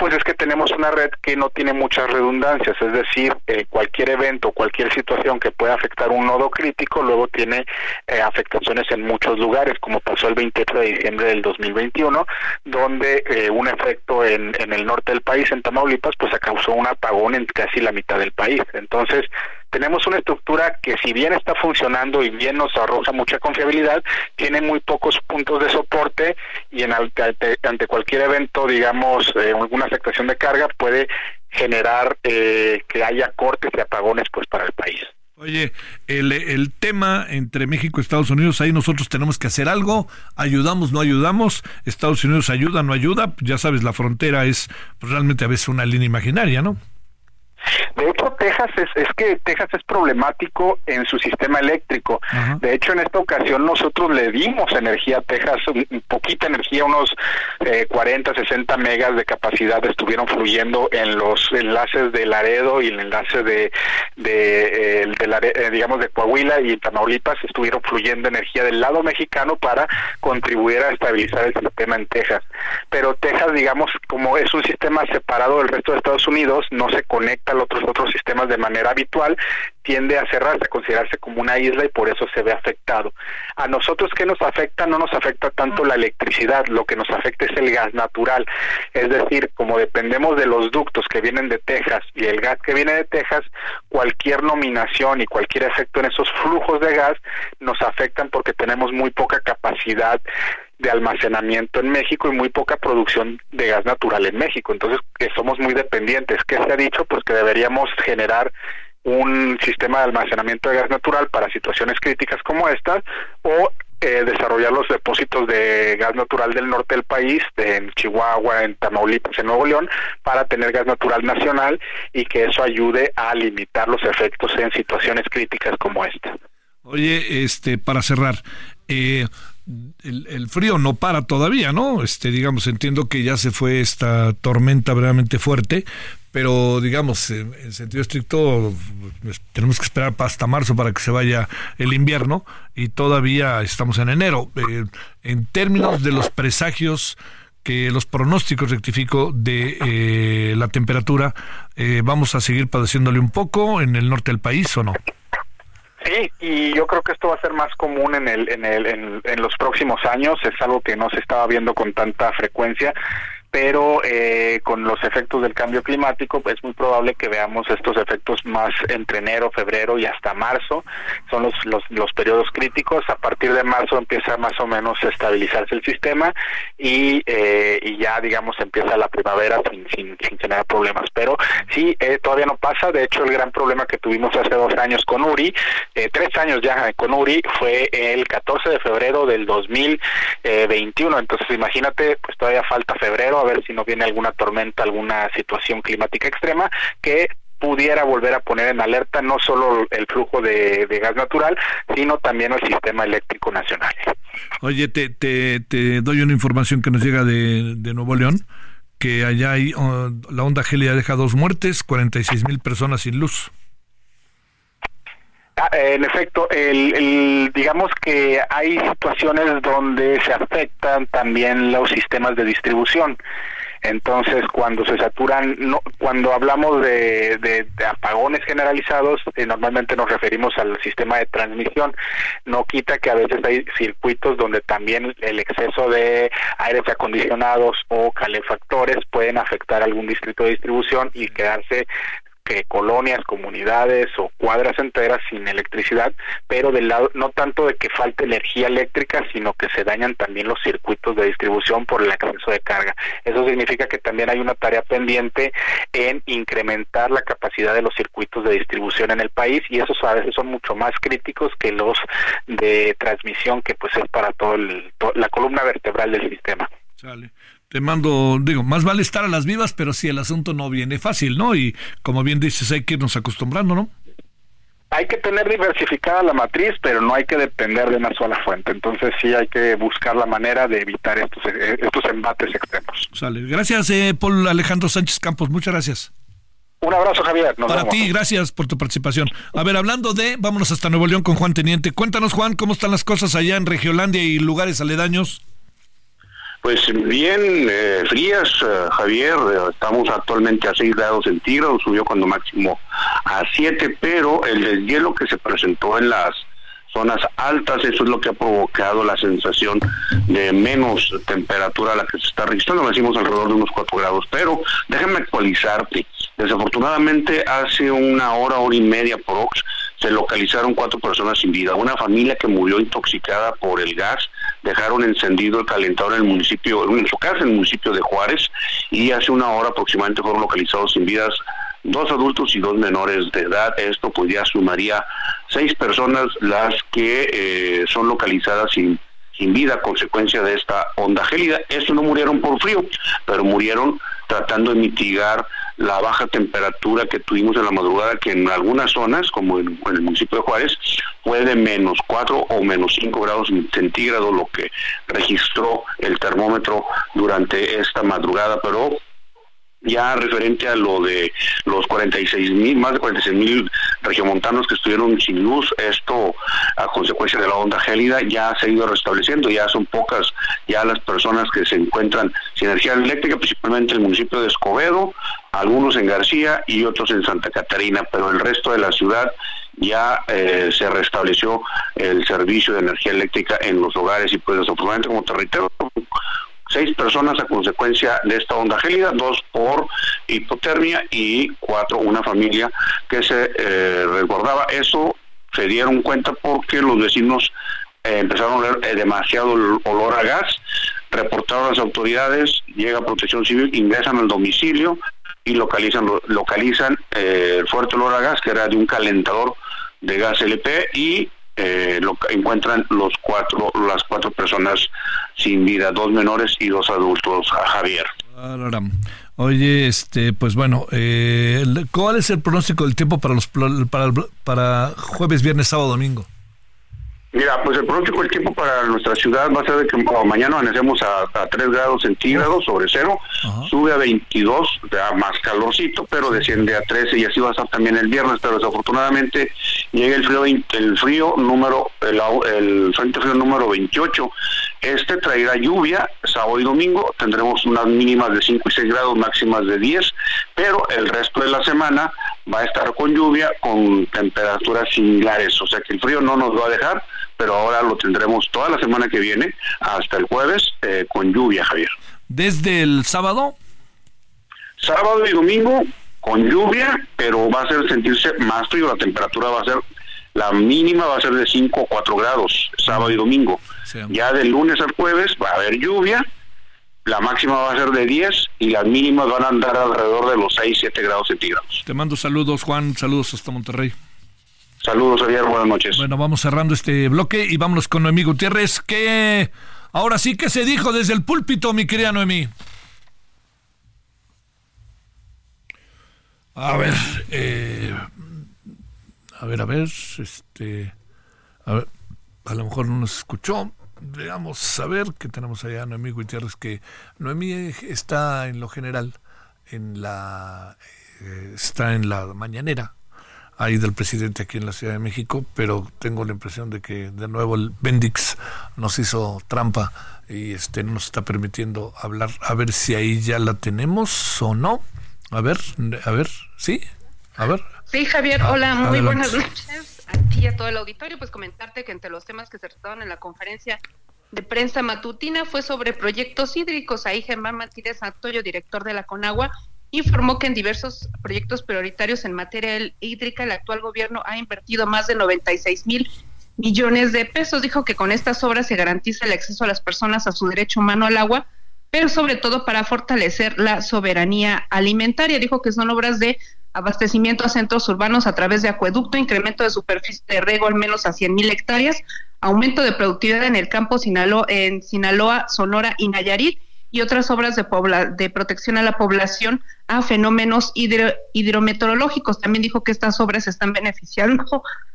pues es que tenemos una red que no tiene muchas redundancias, es decir, eh, cualquier evento, cualquier situación que pueda afectar un nodo crítico, luego tiene eh, afectaciones en muchos lugares, como pasó el 28 de diciembre del 2021, donde eh, un efecto en, en el norte del país, en Tamaulipas, pues causó un apagón en casi la mitad del país. Entonces, tenemos una estructura que si bien está funcionando y bien nos arroja mucha confiabilidad, tiene muy pocos puntos de soporte y en ante, ante cualquier evento, digamos, eh, alguna afectación de carga puede generar eh, que haya cortes y apagones pues para el país. Oye, el, tema entre México y Estados Unidos, ahí nosotros tenemos que hacer algo, ayudamos, no ayudamos, Estados Unidos ayuda, no ayuda, ya sabes, la frontera es pues, realmente a veces una línea imaginaria, ¿no? De hecho, Texas es, es que Texas es problemático en su sistema eléctrico. De hecho, en esta ocasión nosotros le dimos energía a Texas, un, poquita energía, unos eh, 40, 60 megas de capacidad estuvieron fluyendo en los enlaces de Laredo y el enlace de, de, eh, eh, digamos, de Coahuila y Tamaulipas estuvieron fluyendo energía del lado mexicano para contribuir a estabilizar el sistema en Texas. Pero Texas, digamos, como es un sistema separado del resto de Estados Unidos, no se conecta otros otros sistemas de manera habitual, tiende a cerrarse, a considerarse como una isla y por eso se ve afectado. A nosotros ¿qué nos afecta? No nos afecta tanto la electricidad, lo que nos afecta es el gas natural. Es decir, como dependemos de los ductos que vienen de Texas y el gas que viene de Texas, cualquier nominación y cualquier efecto en esos flujos de gas nos afectan porque tenemos muy poca capacidad de almacenamiento en México y muy poca producción de gas natural en México. Entonces, somos muy dependientes. ¿Qué se ha dicho? Pues que deberíamos generar un sistema de almacenamiento de gas natural para situaciones críticas como estas o eh, desarrollar los depósitos de gas natural del norte del país, en Chihuahua, en Tamaulipas, en Nuevo León, para tener gas natural nacional y que eso ayude a limitar los efectos en situaciones críticas como esta. Oye, este, para cerrar, eh, el, frío no para todavía, ¿no? Este, digamos, entiendo que ya se fue esta tormenta verdaderamente fuerte, pero digamos, en, sentido estricto, pues, tenemos que esperar hasta marzo para que se vaya el invierno y todavía estamos en enero. Eh, en términos de los presagios que los pronósticos, rectifico, de eh, la temperatura, eh, ¿vamos a seguir padeciéndole un poco en el norte del país o no? Sí, y yo creo que esto va a ser más común en, el, en, el, en los próximos años, es algo que no se estaba viendo con tanta frecuencia pero eh, con los efectos del cambio climático es muy probable que veamos estos efectos más entre enero, febrero y hasta marzo. Son los, los, los periodos críticos. A partir de marzo empieza más o menos a estabilizarse el sistema y, eh, y ya, digamos, empieza la primavera sin, sin, sin generar problemas. Pero sí, eh, todavía no pasa. De hecho, el gran problema que tuvimos hace dos años con Uri, eh, tres años ya con Uri, fue el 14 de febrero del 2021. Entonces, imagínate, pues todavía falta febrero a ver si no viene alguna tormenta, alguna situación climática extrema que pudiera volver a poner en alerta no solo el flujo de, gas natural, sino también el sistema eléctrico nacional. Oye, te, te, te doy una información que nos llega de, Nuevo León, que allá hay, oh, la onda Gelia deja dos muertes, 46 mil personas sin luz. Ah, en efecto, el, digamos que hay situaciones donde se afectan también los sistemas de distribución. Entonces, cuando se saturan, no, cuando hablamos de, de, apagones generalizados, eh, normalmente nos referimos al sistema de transmisión. No quita que a veces hay circuitos donde también el exceso de aires acondicionados o calefactores pueden afectar algún distrito de distribución y quedarse que colonias, comunidades o cuadras enteras sin electricidad, pero del lado no tanto de que falte energía eléctrica, sino que se dañan también los circuitos de distribución por el exceso de carga. Eso significa que también hay una tarea pendiente en incrementar la capacidad de los circuitos de distribución en el país y esos a veces son mucho más críticos que los de transmisión que pues es para todo la columna vertebral del sistema te mando, digo, más vale estar a las vivas, pero si el asunto no viene fácil, ¿no? Y como bien dices, hay que irnos acostumbrando, ¿no? Hay que tener diversificada la matriz, pero no hay que depender de una sola fuente. Entonces sí hay que buscar la manera de evitar estos, estos embates extremos. Sale. Gracias, eh, Paul Alejandro Sánchez Campos. Muchas gracias. Un abrazo, Javier. Para ti, gracias por tu participación. A ver, hablando de, vámonos hasta Nuevo León con Juan Teniente. Cuéntanos, Juan, cómo están las cosas allá en Regiolandia y lugares aledaños. Pues bien eh, frías, eh, Javier, estamos actualmente a 6 grados centígrados, subió cuando máximo a 7, pero el deshielo que se presentó en las zonas altas, eso es lo que ha provocado la sensación de menos temperatura a la que se está registrando, decimos alrededor de unos 4 grados, pero déjame actualizarte, desafortunadamente hace una hora, hora y media por Ox, se localizaron cuatro personas sin vida, una familia que murió intoxicada por el gas dejaron encendido el calentador en el municipio, en su casa, en el municipio de Juárez, y hace una hora aproximadamente fueron localizados sin vidas dos adultos y dos menores de edad. Esto pues ya sumaría seis personas las que eh, son localizadas sin, sin vida a consecuencia de esta onda gélida. Estos no murieron por frío, pero murieron tratando de mitigar la baja temperatura que tuvimos en la madrugada, que en algunas zonas, como en, el municipio de Juárez, fue de menos 4 o menos 5 grados centígrados, lo que registró el termómetro durante esta madrugada, pero ya referente a lo de los 46 mil, más de 46 mil regiomontanos que estuvieron sin luz, esto a consecuencia de la onda gélida ya se ha ido restableciendo, ya son pocas ya las personas que se encuentran sin energía eléctrica, principalmente en el municipio de Escobedo, algunos en García y otros en Santa Catarina, pero el resto de la ciudad ya eh, se restableció el servicio de energía eléctrica en los hogares y pues desafortunadamente como te reitero seis personas a consecuencia de esta onda gélida, dos por hipotermia y cuatro una familia que se eh, resguardaba. Eso se dieron cuenta porque los vecinos eh, empezaron a oler eh, demasiado olor a gas, reportaron las autoridades, llega Protección Civil, ingresan al domicilio y localizan localizan eh, el fuerte olor a gas que era de un calentador de gas LP y eh, lo encuentran los cuatro las cuatro personas sin vida dos menores y dos adultos a Javier Oye, este, pues bueno, eh, ¿cuál es el pronóstico del tiempo para los para, para jueves, viernes, sábado, domingo? Mira, pues el pronóstico del tiempo para nuestra ciudad. Va a ser de que mañana amanecemos a, a 3 grados centígrados sobre cero, sube a 22, da más calorcito, pero desciende a 13 y así va a estar también el viernes, pero desafortunadamente llega el frío el frío número el, el frente frío número 28. Este traerá lluvia, sábado y domingo tendremos unas mínimas de 5 y 6 grados, máximas de 10, pero el resto de la semana va a estar con lluvia, con temperaturas similares, o sea que el frío no nos va a dejar, pero ahora lo tendremos toda la semana que viene hasta el jueves eh, con lluvia, Javier. ¿Desde el sábado? Sábado y domingo con lluvia, pero va a ser sentirse más frío, la temperatura va a ser, la mínima va a ser de 5 o 4 grados, sábado y domingo. Ya del lunes al jueves va a haber lluvia, la máxima va a ser de 10 y las mínimas van a andar alrededor de los 6, 7 grados centígrados. Te mando saludos, Juan, saludos hasta Monterrey. Saludos, Javier, buenas noches. Bueno, vamos cerrando este bloque y vámonos con Noemí Gutiérrez, que ahora sí que se dijo desde el púlpito, mi querida Noemí. A ver, eh, a ver, a ver, este, a ver, a lo mejor no nos escuchó veamos a ver que tenemos allá Noemí Gutiérrez, que Noemí está en lo general, en la eh, está en la mañanera ahí del presidente aquí en la Ciudad de México, pero tengo la impresión de que de nuevo el Bendix nos hizo trampa y este no nos está permitiendo hablar. A ver si ahí ya la tenemos o no. A ver, a ver, sí, a ver. Sí, Javier, hola, muy buenas noches a a todo el auditorio, pues comentarte que entre los temas que se trataron en la conferencia de prensa matutina fue sobre proyectos hídricos. Ahí Germán Martínez Antoyo, director de la CONAGUA, informó que en diversos proyectos prioritarios en materia hídrica el actual gobierno ha invertido más de 96 mil millones de pesos. Dijo que con estas obras se garantiza el acceso a las personas a su derecho humano al agua, pero sobre todo para fortalecer la soberanía alimentaria. Dijo que son obras de abastecimiento a centros urbanos a través de acueducto, incremento de superficie de riego al menos a 100 mil hectáreas, aumento de productividad en el campo en Sinaloa, Sonora y Nayarit, y otras obras de, de protección a la población a fenómenos hidrometeorológicos. También dijo que estas obras están beneficiando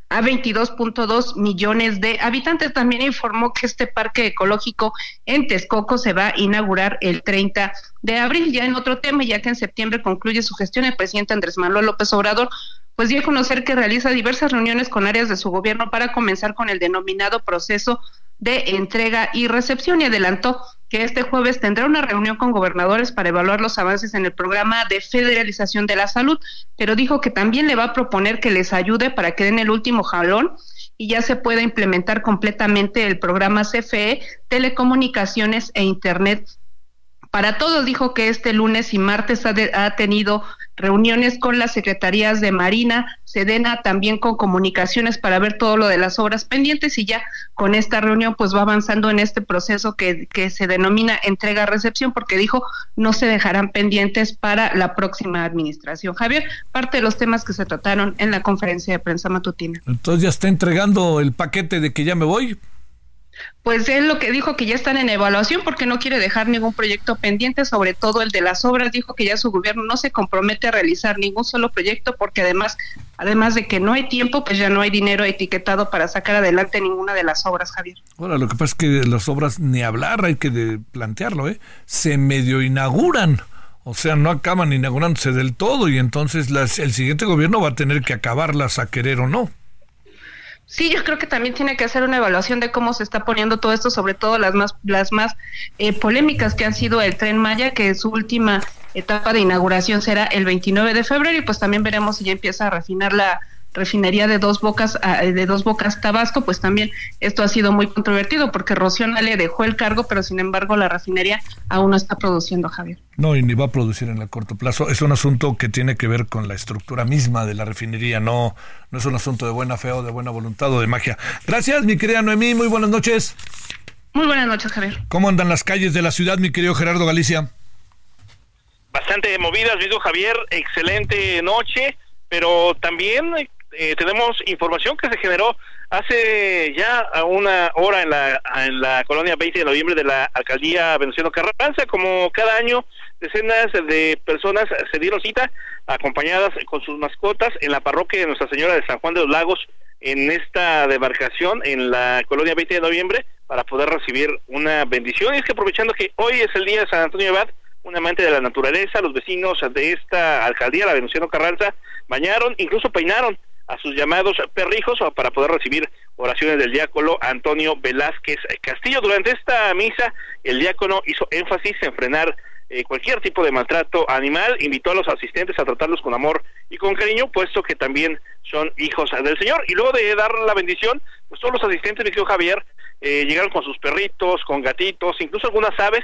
a 22.2 millones de habitantes. También informó que este parque ecológico en Texcoco se va a inaugurar el 30 de abril. Ya en otro tema, ya que en septiembre concluye su gestión, el presidente Andrés Manuel López Obrador pues dio a conocer que realiza diversas reuniones con áreas de su gobierno para comenzar con el denominado proceso de entrega y recepción y adelantó que este jueves tendrá una reunión con gobernadores para evaluar los avances en el programa de federalización de la salud, pero dijo que también le va a proponer que les ayude para que den el último jalón y ya se pueda implementar completamente el programa CFE, telecomunicaciones e Internet para todos. Dijo que este lunes y martes ha, ha tenido reuniones con las secretarías de Marina, Sedena, también con comunicaciones para ver todo lo de las obras pendientes y ya con esta reunión pues va avanzando en este proceso que, que se denomina entrega-recepción porque dijo no se dejarán pendientes para la próxima administración. Javier, parte de los temas que se trataron en la conferencia de prensa matutina. Entonces ya está entregando el paquete de que ya me voy. Pues él lo que dijo que ya están en evaluación porque no quiere dejar ningún proyecto pendiente, sobre todo el de las obras. Dijo que ya su gobierno no se compromete a realizar ningún solo proyecto porque además, además de que no hay tiempo, pues ya no hay dinero etiquetado para sacar adelante ninguna de las obras, Javier. Ahora, lo que pasa es que las obras ni hablar, hay que plantearlo, ¿eh? Se medio inauguran. O sea, no acaban inaugurándose del todo y entonces las, el siguiente gobierno va a tener que acabarlas a querer o no. Sí, yo creo que también tiene que hacer una evaluación de cómo se está poniendo todo esto, sobre todo las más las más eh, polémicas que han sido el Tren Maya, que su última etapa de inauguración será el 29 de febrero y pues también veremos si ya empieza a refinar la refinería de dos bocas ah, de dos bocas Tabasco, pues también esto ha sido muy controvertido porque Rocío le dejó el cargo, pero sin embargo la refinería aún no está produciendo, Javier. No, y ni va a producir en el corto plazo. Es un asunto que tiene que ver con la estructura misma de la refinería, no, no es un asunto de buena fe o de buena voluntad o de magia. Gracias, mi querida Noemí, muy buenas noches. Muy buenas noches, Javier. ¿Cómo andan las calles de la ciudad, mi querido Gerardo Galicia? Bastante movidas, mi Javier, excelente noche, pero también eh, tenemos información que se generó hace ya una hora en la, en la colonia 20 de noviembre de la alcaldía Venustiano Carranza. Como cada año, decenas de personas se dieron cita acompañadas con sus mascotas en la parroquia de Nuestra Señora de San Juan de los Lagos en esta demarcación en la colonia 20 de noviembre para poder recibir una bendición. Y es que aprovechando que hoy es el día de San Antonio Abad, un amante de la naturaleza, los vecinos de esta alcaldía, la Venustiano Carranza, bañaron, incluso peinaron a sus llamados perrijos para poder recibir oraciones del diácono Antonio Velázquez Castillo. Durante esta misa, el diácono hizo énfasis en frenar eh, cualquier tipo de maltrato animal, invitó a los asistentes a tratarlos con amor y con cariño, puesto que también son hijos del Señor. Y luego de dar la bendición, pues todos los asistentes, mi querido Javier, eh, llegaron con sus perritos, con gatitos, incluso algunas aves.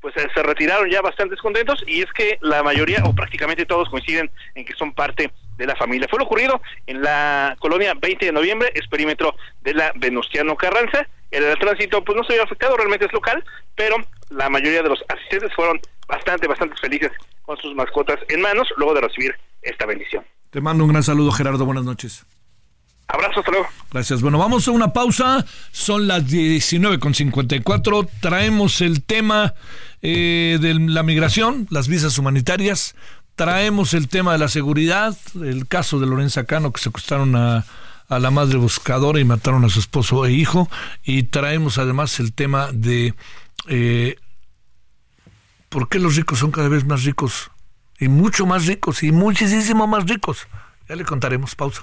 Pues eh, se retiraron ya bastantes contentos y es que la mayoría o prácticamente todos coinciden en que son parte de la familia. Fue lo ocurrido en la colonia 20 de noviembre, es perímetro de la Venustiano Carranza. El, tránsito pues no se vio afectado, realmente es local, pero la mayoría de los asistentes fueron bastante, bastante felices con sus mascotas en manos luego de recibir esta bendición. Te mando un gran saludo, Gerardo. Buenas noches. Abrazo, hasta luego. Gracias. Bueno, vamos a una pausa. Son las 19.54. Traemos el tema eh, de la migración, las visas humanitarias. Traemos el tema de la seguridad, el caso de Lorenza Cano que secuestraron a, a la madre buscadora y mataron a su esposo e hijo. Y traemos además el tema de eh, por qué los ricos son cada vez más ricos y mucho más ricos y muchísimo más ricos. Ya le contaremos. Pausa.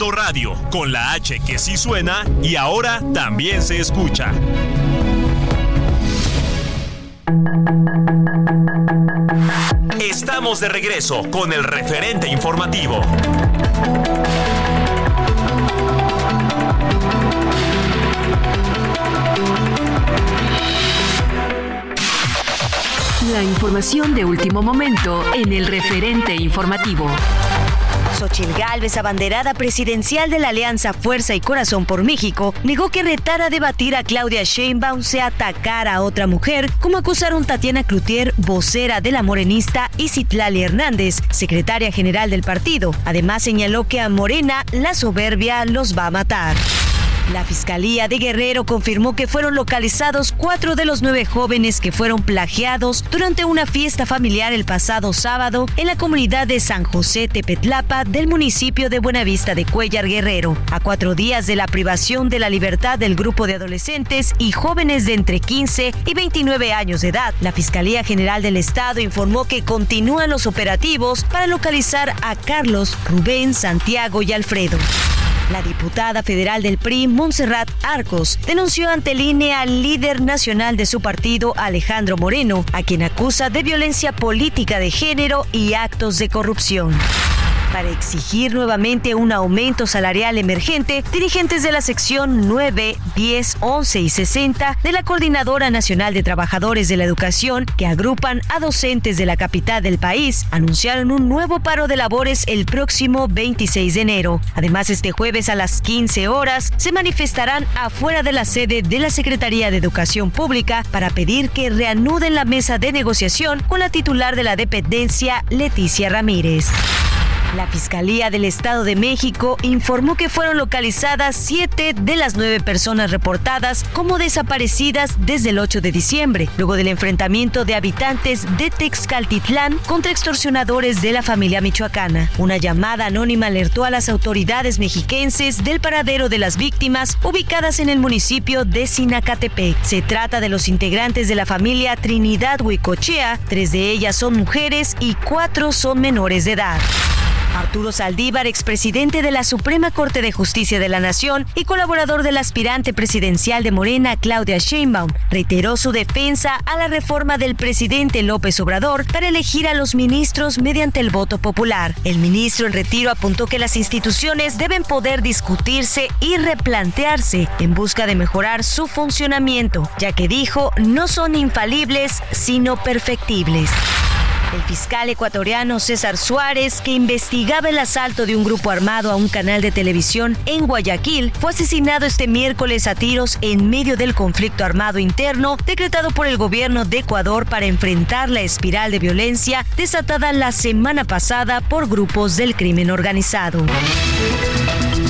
Radio, con la H que sí suena y ahora también se escucha. Estamos de regreso con el referente informativo. La información de último momento en el referente informativo. Xochil Gálvez, abanderada presidencial de la Alianza Fuerza y Corazón por México, negó que retar a debatir a Claudia Sheinbaum se atacara a otra mujer, como acusaron Tatiana Cloutier, vocera de la morenista, y Citlali Hernández, secretaria general del partido. Además señaló que a Morena la soberbia los va a matar. La Fiscalía de Guerrero confirmó que fueron localizados cuatro de los nueve jóvenes que fueron plagiados durante una fiesta familiar el pasado sábado en la comunidad de San José Tepetlapa del municipio de Buenavista de Cuellar Guerrero. A cuatro días de la privación de la libertad del grupo de adolescentes y jóvenes de entre 15 y 29 años de edad, la Fiscalía General del Estado informó que continúan los operativos para localizar a Carlos, Rubén, Santiago y Alfredo. La diputada federal del PRI, Montserrat Arcos, denunció ante INE al líder nacional de su partido, Alejandro Moreno, a quien acusa de violencia política de género y actos de corrupción para exigir nuevamente un aumento salarial emergente, dirigentes de la sección 9, 10, 11 y 60 de la Coordinadora Nacional de Trabajadores de la Educación, que agrupan a docentes de la capital del país, anunciaron un nuevo paro de labores el próximo 26 de enero. Además, este jueves a las 15 horas se manifestarán afuera de la sede de la Secretaría de Educación Pública para pedir que reanuden la mesa de negociación con la titular de la dependencia, Leticia Ramírez. La Fiscalía del Estado de México informó que fueron localizadas siete de las nueve personas reportadas como desaparecidas desde el 8 de diciembre, luego del enfrentamiento de habitantes de Texcaltitlán contra extorsionadores de la familia michoacana. Una llamada anónima alertó a las autoridades mexiquenses del paradero de las víctimas ubicadas en el municipio de Sinacatepec. Se trata de los integrantes de la familia Trinidad Huicochea, tres de ellas son mujeres y cuatro son menores de edad. Arturo Saldívar, expresidente de la Suprema Corte de Justicia de la Nación y colaborador del aspirante presidencial de Morena, Claudia Sheinbaum, reiteró su defensa a la reforma del presidente López Obrador para elegir a los ministros mediante el voto popular. El ministro en retiro apuntó que las instituciones deben poder discutirse y replantearse en busca de mejorar su funcionamiento, ya que dijo no son infalibles, sino perfectibles. El fiscal ecuatoriano César Suárez, que investigaba el asalto de un grupo armado a un canal de televisión en Guayaquil, fue asesinado este miércoles a tiros en medio del conflicto armado interno decretado por el gobierno de Ecuador para enfrentar la espiral de violencia desatada la semana pasada por grupos del crimen organizado.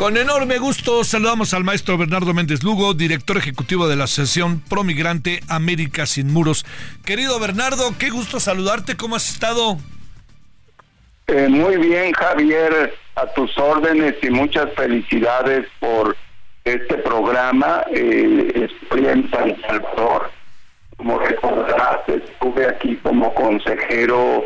Con enorme gusto saludamos al maestro Bernardo Méndez Lugo, director ejecutivo de la Asociación Promigrante América Sin Muros. Querido Bernardo, qué gusto saludarte, ¿cómo has estado? Eh, muy bien, Javier, a tus órdenes y muchas felicidades por este programa. Eh, estoy en San Salvador. Como recordarás, estuve aquí como consejero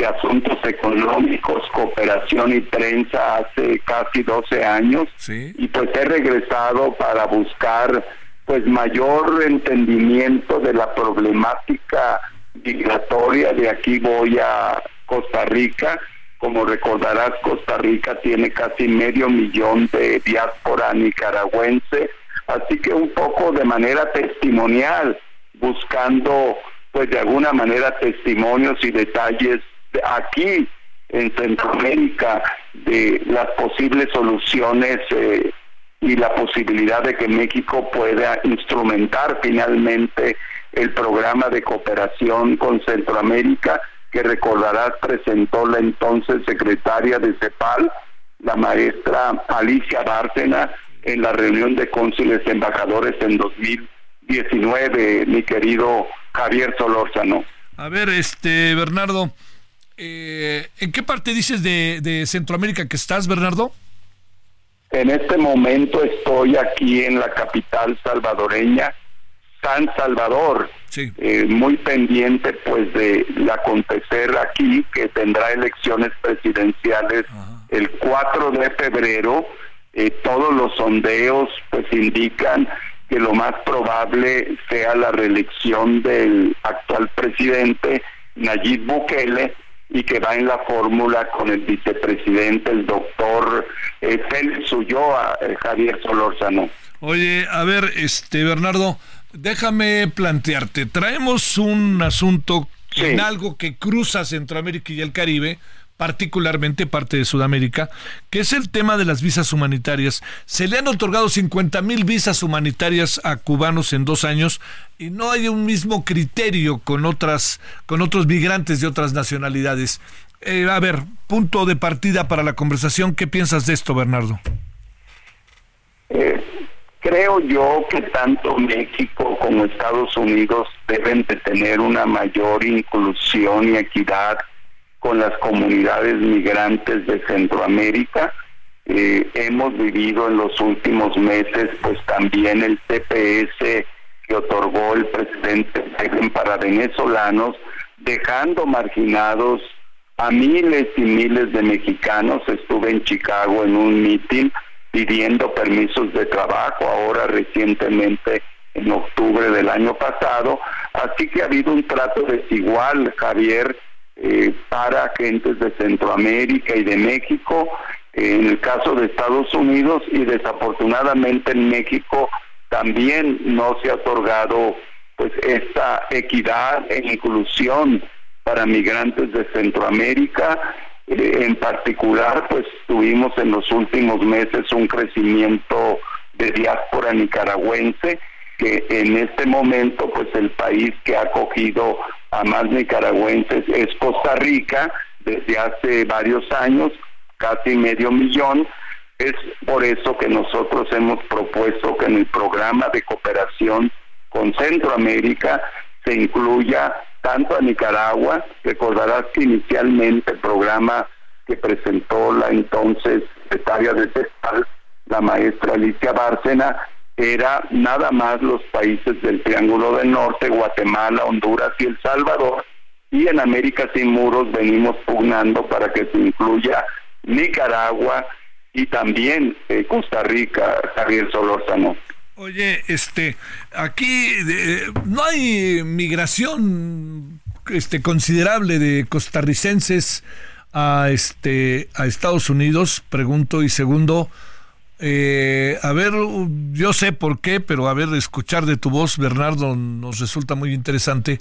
de Asuntos Económicos, Cooperación y Prensa hace casi 12 años y pues he regresado para buscar pues mayor entendimiento de la problemática migratoria. De aquí voy a Costa Rica. Como recordarás, Costa Rica tiene casi medio millón de diáspora nicaragüense, así que un poco de manera testimonial, buscando pues de alguna manera testimonios y detalles aquí en Centroamérica de las posibles soluciones eh, y la posibilidad de que México pueda instrumentar finalmente el programa de cooperación con Centroamérica que recordarás presentó la entonces secretaria de CEPAL, la maestra Alicia Bárcena, en la reunión de cónsules embajadores en 2019, mi querido Javier Solórzano. A ver, este Bernardo, eh, ¿En qué parte dices de, Centroamérica que estás, Bernardo? En este momento estoy aquí en la capital salvadoreña, San Salvador, eh, muy pendiente pues de acontecer aquí, que tendrá elecciones presidenciales el 4 de febrero. Eh, todos los sondeos pues indican que lo más probable sea la reelección del actual presidente Nayib Bukele y que va en la fórmula con el vicepresidente, el doctor eh, Félix Ulloa, eh, Javier Solórzano. Oye, a ver, este Bernardo, déjame plantearte, traemos un asunto en algo que cruza Centroamérica y el Caribe, particularmente parte de Sudamérica, que es el tema de las visas humanitarias. Se le han otorgado 50 mil visas humanitarias a cubanos en dos años y no hay un mismo criterio con otras, con otros migrantes de otras nacionalidades. Eh, a ver, punto de partida para la conversación. ¿Qué piensas de esto, Bernardo? Eh, creo yo que tanto México como Estados Unidos deben de tener una mayor inclusión y equidad con las comunidades migrantes de Centroamérica. Eh, hemos vivido en los últimos meses pues también el TPS que otorgó el presidente Biden para venezolanos, dejando marginados a miles y miles de mexicanos. Estuve en Chicago en un meeting pidiendo permisos de trabajo, ahora recientemente en octubre del año pasado. Así que ha habido un trato desigual, Javier, eh, para agentes de Centroamérica y de México, en el caso de Estados Unidos y desafortunadamente en México también no se ha otorgado pues esta equidad e inclusión para migrantes de Centroamérica. Eh, en particular, pues tuvimos en los últimos meses un crecimiento de diáspora nicaragüense que en este momento pues el país que ha acogido a más nicaragüenses es Costa Rica desde hace varios años, casi medio millón. Es por eso que nosotros hemos propuesto que en el programa de cooperación con Centroamérica se incluya tanto a Nicaragua, recordarás que inicialmente el programa que presentó la entonces secretaria de Testal, la maestra Alicia Bárcena, era nada más los países del Triángulo del Norte, Guatemala, Honduras y El Salvador. Y en América Sin Muros venimos pugnando para que se incluya Nicaragua y también eh, Costa Rica, Javier Solórzano. Oye, este, aquí no hay migración este considerable de costarricenses a este a Estados Unidos, pregunto y segundo, eh, a ver, yo sé por qué, pero a ver, escuchar de tu voz, Bernardo, nos resulta muy interesante.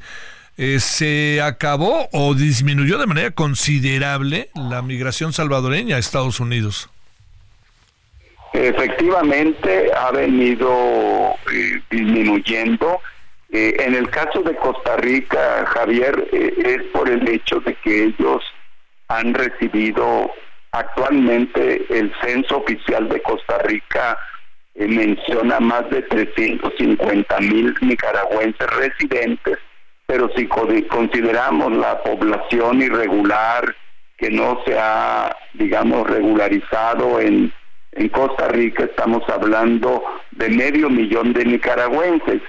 Eh, ¿Se acabó o disminuyó de manera considerable la migración salvadoreña a Estados Unidos? Efectivamente, ha venido eh, disminuyendo. en el caso de Costa Rica, Javier, es por el hecho de que ellos han recibido Actualmente el censo oficial de Costa Rica eh, menciona más de 350 mil nicaragüenses residentes, pero si consideramos la población irregular que no se ha, digamos, regularizado en, en Costa Rica, estamos hablando de medio millón de nicaragüenses.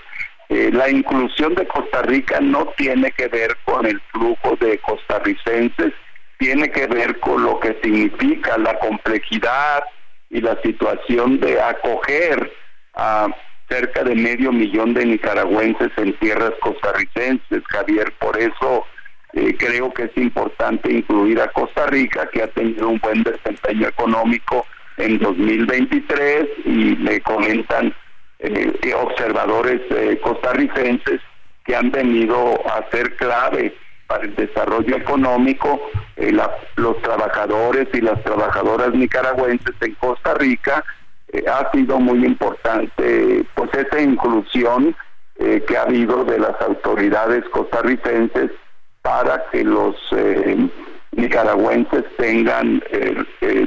Eh, la inclusión de Costa Rica no tiene que ver con el flujo de costarricenses, tiene que ver con lo que significa la complejidad y la situación de acoger a cerca de medio millón de nicaragüenses en tierras costarricenses, Javier. Por eso eh, creo que es importante incluir a Costa Rica, que ha tenido un buen desempeño económico en 2023 y me comentan eh, observadores eh, costarricenses que han venido a ser clave para el desarrollo económico, eh, los trabajadores y las trabajadoras nicaragüenses en Costa Rica, eh, ha sido muy importante pues esa inclusión eh, que ha habido de las autoridades costarricenses para que los nicaragüenses tengan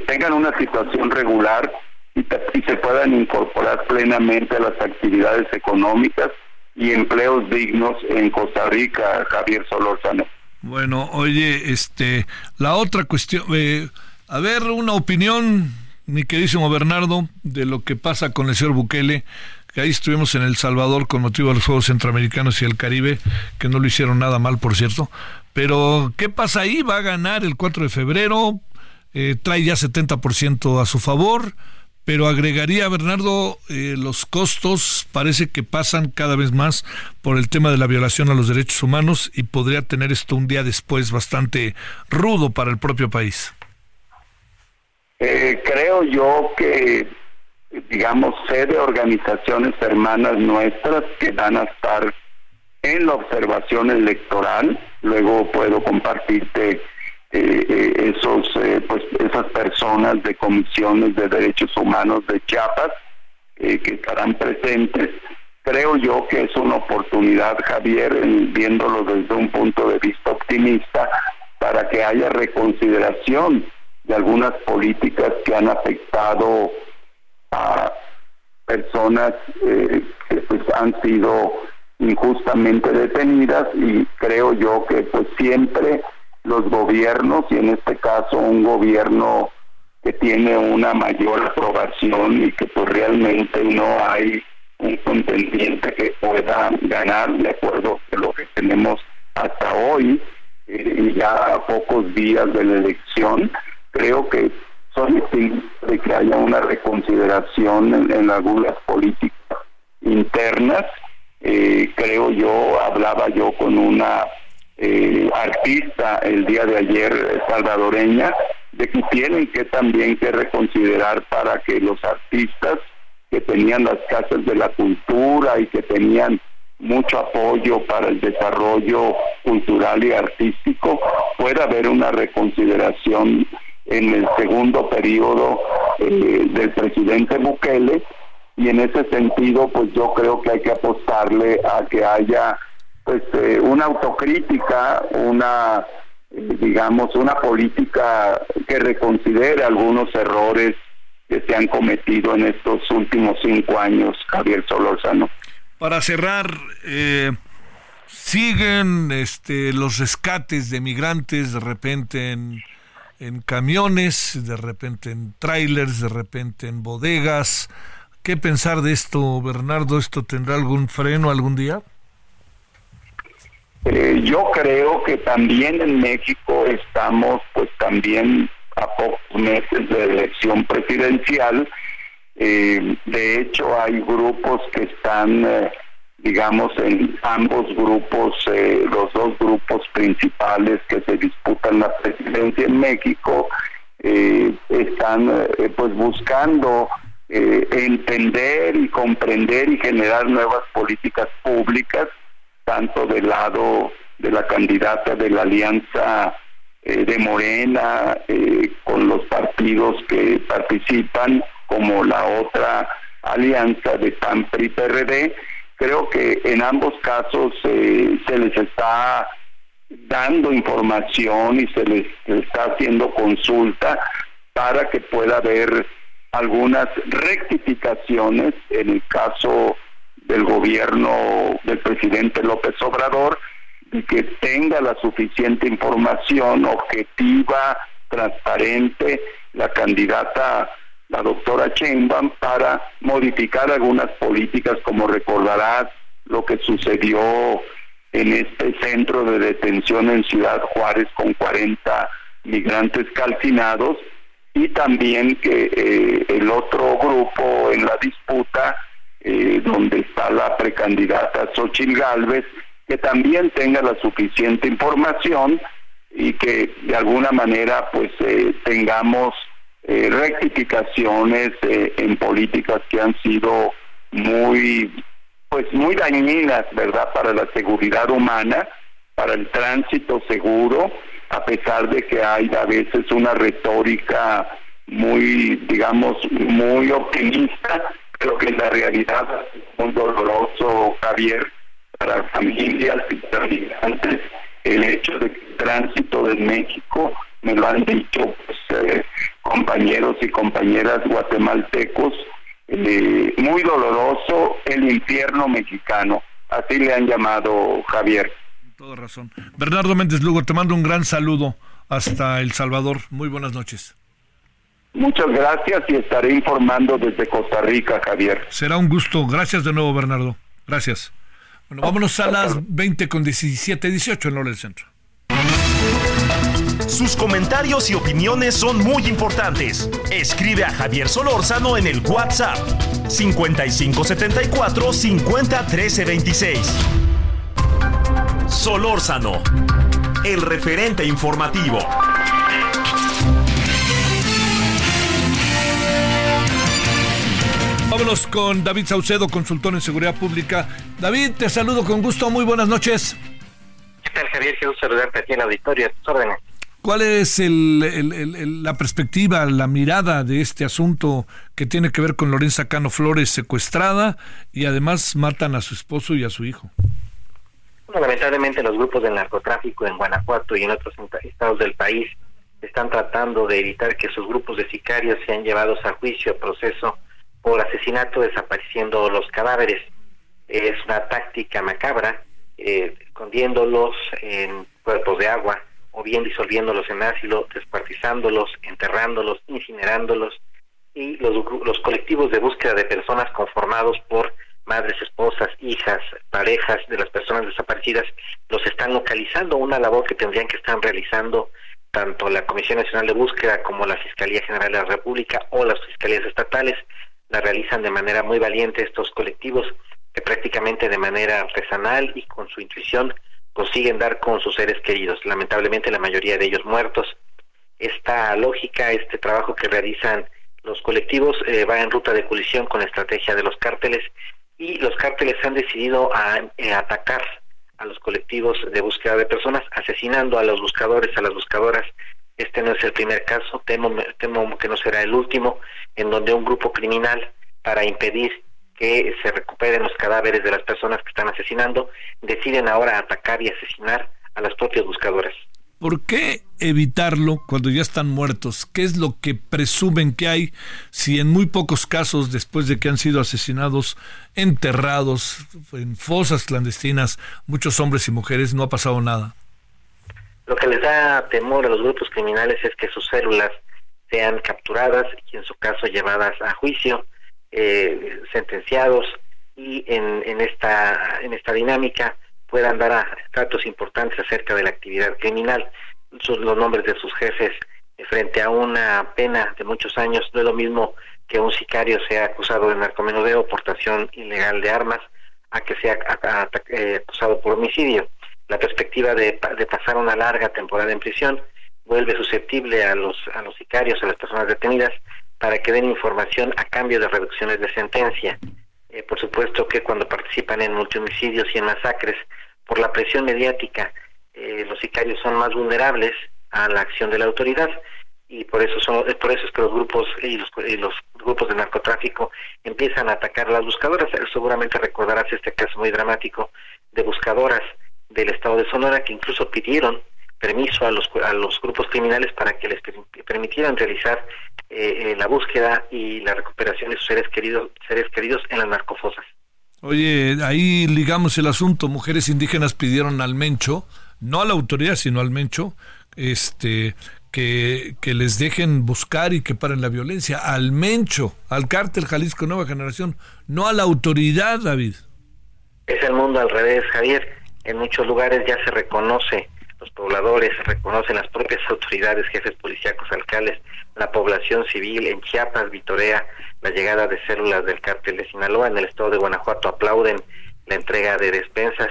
tengan una situación regular y, y se puedan incorporar plenamente a las actividades económicas y empleos dignos en Costa Rica, Javier Solórzano. Bueno, oye, este, la otra cuestión, eh, a ver, una opinión, mi queridísimo Bernardo, de lo que pasa con el señor Bukele, que ahí estuvimos en El Salvador con motivo de los Juegos Centroamericanos y el Caribe, que no lo hicieron nada mal, por cierto. Pero, ¿qué pasa ahí? Va a ganar el 4 de febrero, eh, trae ya 70% a su favor, pero agregaría, Bernardo, eh, los costos parece que pasan cada vez más por el tema de la violación a los derechos humanos y podría tener esto un día después bastante rudo para el propio país. Eh, creo yo que, digamos, sé de organizaciones hermanas nuestras que van a estar en la observación electoral, luego puedo compartirte eh, eh, esos eh, pues esas personas de comisiones de derechos humanos de Chiapas que estarán presentes. Creo yo que es una oportunidad Javier viéndolo desde un punto de vista optimista para que haya reconsideración de algunas políticas que han afectado a personas que pues han sido injustamente detenidas y creo yo que pues siempre los gobiernos y en este caso un gobierno que tiene una mayor aprobación y que pues realmente no hay un contendiente que pueda ganar de acuerdo a lo que tenemos hasta hoy eh, y ya a pocos días de la elección creo que son de que haya una reconsideración en, algunas políticas internas. Eh, creo yo hablaba yo con una eh, artista el día de ayer salvadoreña de que tienen que también que reconsiderar para que los artistas que tenían las casas de la cultura y que tenían mucho apoyo para el desarrollo cultural y artístico, pueda haber una reconsideración en el segundo periodo eh, del presidente Bukele. Y en ese sentido pues yo creo que hay que apostarle a que haya pues eh, una autocrítica, una digamos una política que reconsidere algunos errores que se han cometido en estos últimos cinco años, Javier Solórzano. Para cerrar, eh, siguen este, los rescates de migrantes de repente en, en camiones, de repente en trailers, de repente en bodegas. ¿Qué pensar de esto, Bernardo? ¿Esto tendrá algún freno algún día? Eh, yo creo que también en México estamos pues también a pocos meses de elección presidencial. Eh, de hecho hay grupos que están, eh, digamos, en ambos grupos, los dos grupos principales que se disputan la presidencia en México, están pues buscando entender y comprender y generar nuevas políticas públicas tanto del lado de la candidata de la alianza eh, de Morena eh, con los partidos que participan, como la otra alianza de PAN PRI PRD, creo que en ambos casos eh, se les está dando información y se les está haciendo consulta para que pueda haber algunas rectificaciones en el caso del gobierno del presidente López Obrador y que tenga la suficiente información objetiva, transparente, la candidata, la doctora Sheinbaum, para modificar algunas políticas, como recordarás lo que sucedió en este centro de detención en Ciudad Juárez con 40 migrantes calcinados y también que eh, el otro grupo en la disputa eh, donde está la precandidata Xochitl Galvez, que también tenga la suficiente información y que de alguna manera pues eh, tengamos eh, rectificaciones en políticas que han sido muy pues muy dañinas, ¿verdad?, para la seguridad humana, para el tránsito seguro, a pesar de que hay a veces una retórica muy, digamos, muy optimista, Creo que la realidad es muy doloroso, Javier, para familias y para migrantes. El hecho de que el tránsito de México, me lo han dicho pues, eh, compañeros y compañeras guatemaltecos, eh, muy doloroso el infierno mexicano. Así le han llamado Javier. Toda razón. Bernardo Méndez Lugo, te mando un gran saludo hasta El Salvador. Muy buenas noches. Muchas gracias y estaré informando desde Costa Rica, Javier. Será un gusto. Gracias de nuevo, Bernardo. Gracias. Bueno, vámonos a las 20 con 17, 18 en hora del centro. Sus comentarios y opiniones son muy importantes. Escribe a Javier Solórzano en el WhatsApp 5574 50 26. Solórzano, el referente informativo. Vámonos con David Saucedo, consultor en seguridad pública. David, te saludo con gusto, muy buenas noches. ¿Qué tal, Javier? Quiero saludarte aquí en la auditorio, a tus órdenes. ¿Cuál es la perspectiva, la mirada de este asunto que tiene que ver con Lorenza Cano Flores secuestrada y además matan a su esposo y a su hijo? Bueno, lamentablemente los grupos del narcotráfico en Guanajuato y en otros estados del país están tratando de evitar que sus grupos de sicarios sean llevados a juicio, a proceso por asesinato desapareciendo los cadáveres. Es una táctica macabra, eh, escondiéndolos en cuerpos de agua o bien disolviéndolos en ácido, descuartizándolos, enterrándolos, incinerándolos y los, los colectivos de búsqueda de personas conformados por madres, esposas, hijas, parejas de las personas desaparecidas, los están localizando, una labor que tendrían que estar realizando tanto la Comisión Nacional de Búsqueda como la Fiscalía General de la República o las fiscalías estatales, la realizan de manera muy valiente estos colectivos que prácticamente de manera artesanal y con su intuición consiguen dar con sus seres queridos, lamentablemente la mayoría de ellos muertos. Esta lógica, este trabajo que realizan los colectivos eh, va en ruta de colisión con la estrategia de los cárteles y los cárteles han decidido a, eh, atacar a los colectivos de búsqueda de personas, asesinando a los buscadores, a las buscadoras, este no es el primer caso, temo, temo que no será el último, en donde un grupo criminal, para impedir que se recuperen los cadáveres de las personas que están asesinando, deciden ahora atacar y asesinar a las propias buscadoras. ¿Por qué evitarlo cuando ya están muertos? ¿Qué es lo que presumen que hay si en muy pocos casos, después de que han sido asesinados, enterrados en fosas clandestinas, muchos hombres y mujeres, no ha pasado nada? Lo que les da temor a los grupos criminales es que sus células sean capturadas y en su caso llevadas a juicio, eh, sentenciados y en, en, esta, en esta dinámica puedan dar datos importantes acerca de la actividad criminal, sus, los nombres de sus jefes eh, frente a una pena de muchos años, no es lo mismo que un sicario sea acusado de narcomenudeo, portación ilegal de armas, a que sea eh, acusado por homicidio la perspectiva de, pasar una larga temporada en prisión vuelve susceptible a los, a los sicarios, a las personas detenidas, para que den información a cambio de reducciones de sentencia. Eh, por supuesto que cuando participan en multihomicidios y en masacres, por la presión mediática, eh, los sicarios son más vulnerables a la acción de la autoridad y por eso son por eso es que los grupos y los, y los grupos de narcotráfico empiezan a atacar a las buscadoras. Seguramente recordarás este caso muy dramático de buscadoras del estado de Sonora que incluso pidieron permiso a los, a los grupos criminales para que les permitieran realizar eh, eh, la búsqueda y la recuperación de sus seres queridos, seres queridos en las narcofosas. Oye, ahí ligamos el asunto. Mujeres indígenas pidieron al Mencho, no a la autoridad, sino al Mencho, este, que, que les dejen buscar y que paren la violencia. Al Mencho, al cártel Jalisco Nueva Generación, no a la autoridad, David. Es el mundo al revés, Javier en muchos lugares ya se reconoce, los pobladores, se reconocen las propias autoridades, jefes policíacos, alcaldes, la población civil en Chiapas, Vitorea, la llegada de células del cártel de Sinaloa, en el estado de Guanajuato aplauden la entrega de despensas,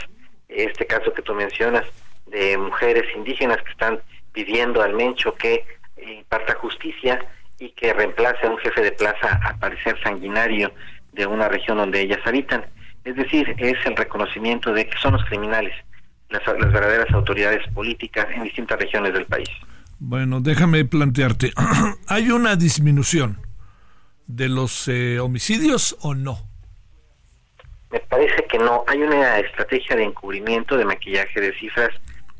este caso que tú mencionas, de mujeres indígenas que están pidiendo al Mencho que imparta justicia y que reemplace a un jefe de plaza a parecer sanguinario de una región donde ellas habitan. Es decir, es el reconocimiento de que son los criminales, las, verdaderas autoridades políticas en distintas regiones del país. Bueno, déjame plantearte, ¿hay una disminución de los eh, homicidios o no? Me parece que no. Hay una estrategia de encubrimiento, de maquillaje de cifras.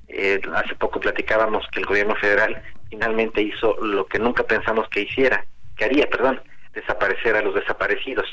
Eh, hace poco platicábamos que el gobierno federal finalmente hizo lo que nunca pensamos que hiciera, que haría, perdón, desaparecer a los desaparecidos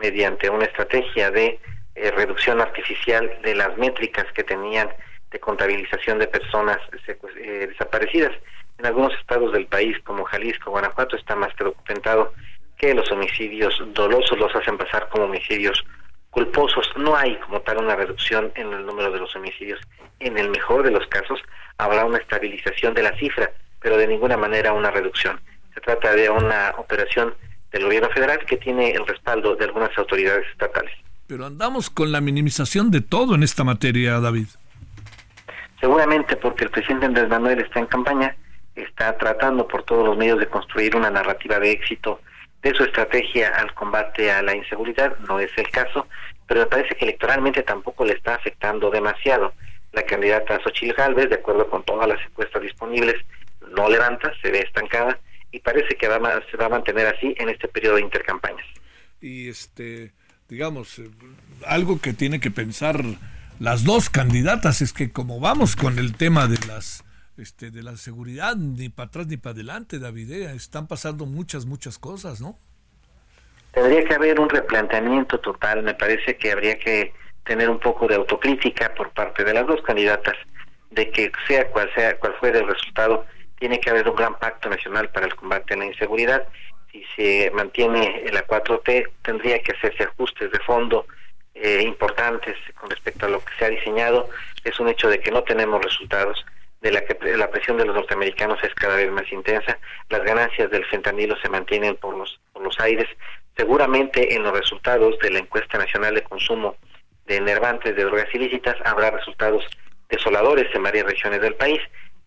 mediante una estrategia de eh, reducción artificial de las métricas que tenían de contabilización de personas eh, desaparecidas. En algunos estados del país, como Jalisco, Guanajuato, está más que documentado que los homicidios dolosos los hacen pasar como homicidios culposos. No hay como tal una reducción en el número de los homicidios. En el mejor de los casos habrá una estabilización de la cifra, pero de ninguna manera una reducción. Se trata de una operación del gobierno federal que tiene el respaldo de algunas autoridades estatales. Pero andamos con la minimización de todo en esta materia, David. Seguramente porque el presidente Andrés Manuel está en campaña, está tratando por todos los medios de construir una narrativa de éxito de su estrategia al combate a la inseguridad, no es el caso, pero me parece que electoralmente tampoco le está afectando demasiado. La candidata Xochitl Gálvez, de acuerdo con todas las encuestas disponibles, no levanta, se ve estancada y parece que va, se va a mantener así en este periodo de intercampañas. Y este, digamos, eh, algo que tiene que pensar las dos candidatas es que como vamos con el tema de las este, de la seguridad, ni para atrás ni para adelante, David, eh, están pasando muchas, muchas cosas, ¿no? Tendría que haber un replanteamiento total, me parece que habría que tener un poco de autocrítica por parte de las dos candidatas, de que sea cual sea, cual fuera el resultado, tiene que haber un gran pacto nacional para el combate a la inseguridad. Si se mantiene la 4T, tendría que hacerse ajustes de fondo eh, importantes con respecto a lo que se ha diseñado. Es un hecho de que no tenemos resultados, de la que la presión de los norteamericanos es cada vez más intensa, las ganancias del fentanilo se mantienen por los, por los aires. Seguramente en los resultados de la encuesta nacional de consumo de enervantes de drogas ilícitas habrá resultados desoladores en varias regiones del país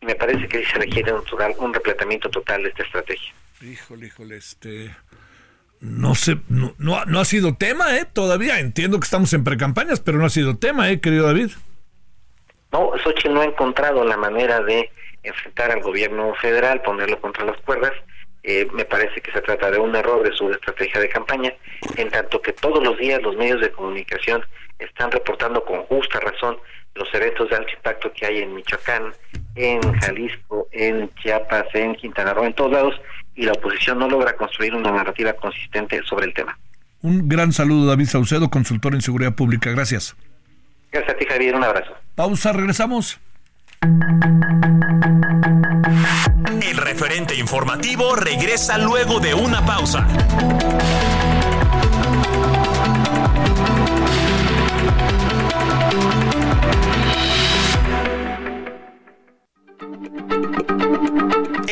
y me parece que se requiere un, un replanteamiento total de esta estrategia. Híjole, híjole, este... No sé, no, no, ha sido tema, ¿eh? Todavía entiendo que estamos en precampañas, pero no ha sido tema, ¿eh, querido David? No, Xochitl no ha encontrado la manera de enfrentar al gobierno federal, ponerlo contra las cuerdas. Eh, me parece que se trata de un error de su estrategia de campaña, en tanto que todos los días los medios de comunicación están reportando con justa razón los eventos de alto impacto que hay en Michoacán, en Jalisco, en Chiapas, en Quintana Roo, en todos lados, y la oposición no logra construir una narrativa consistente sobre el tema. Un gran saludo, David Saucedo, consultor en seguridad pública. Gracias. Gracias a ti, Javier. Un abrazo. Pausa, regresamos. El referente informativo regresa luego de una pausa.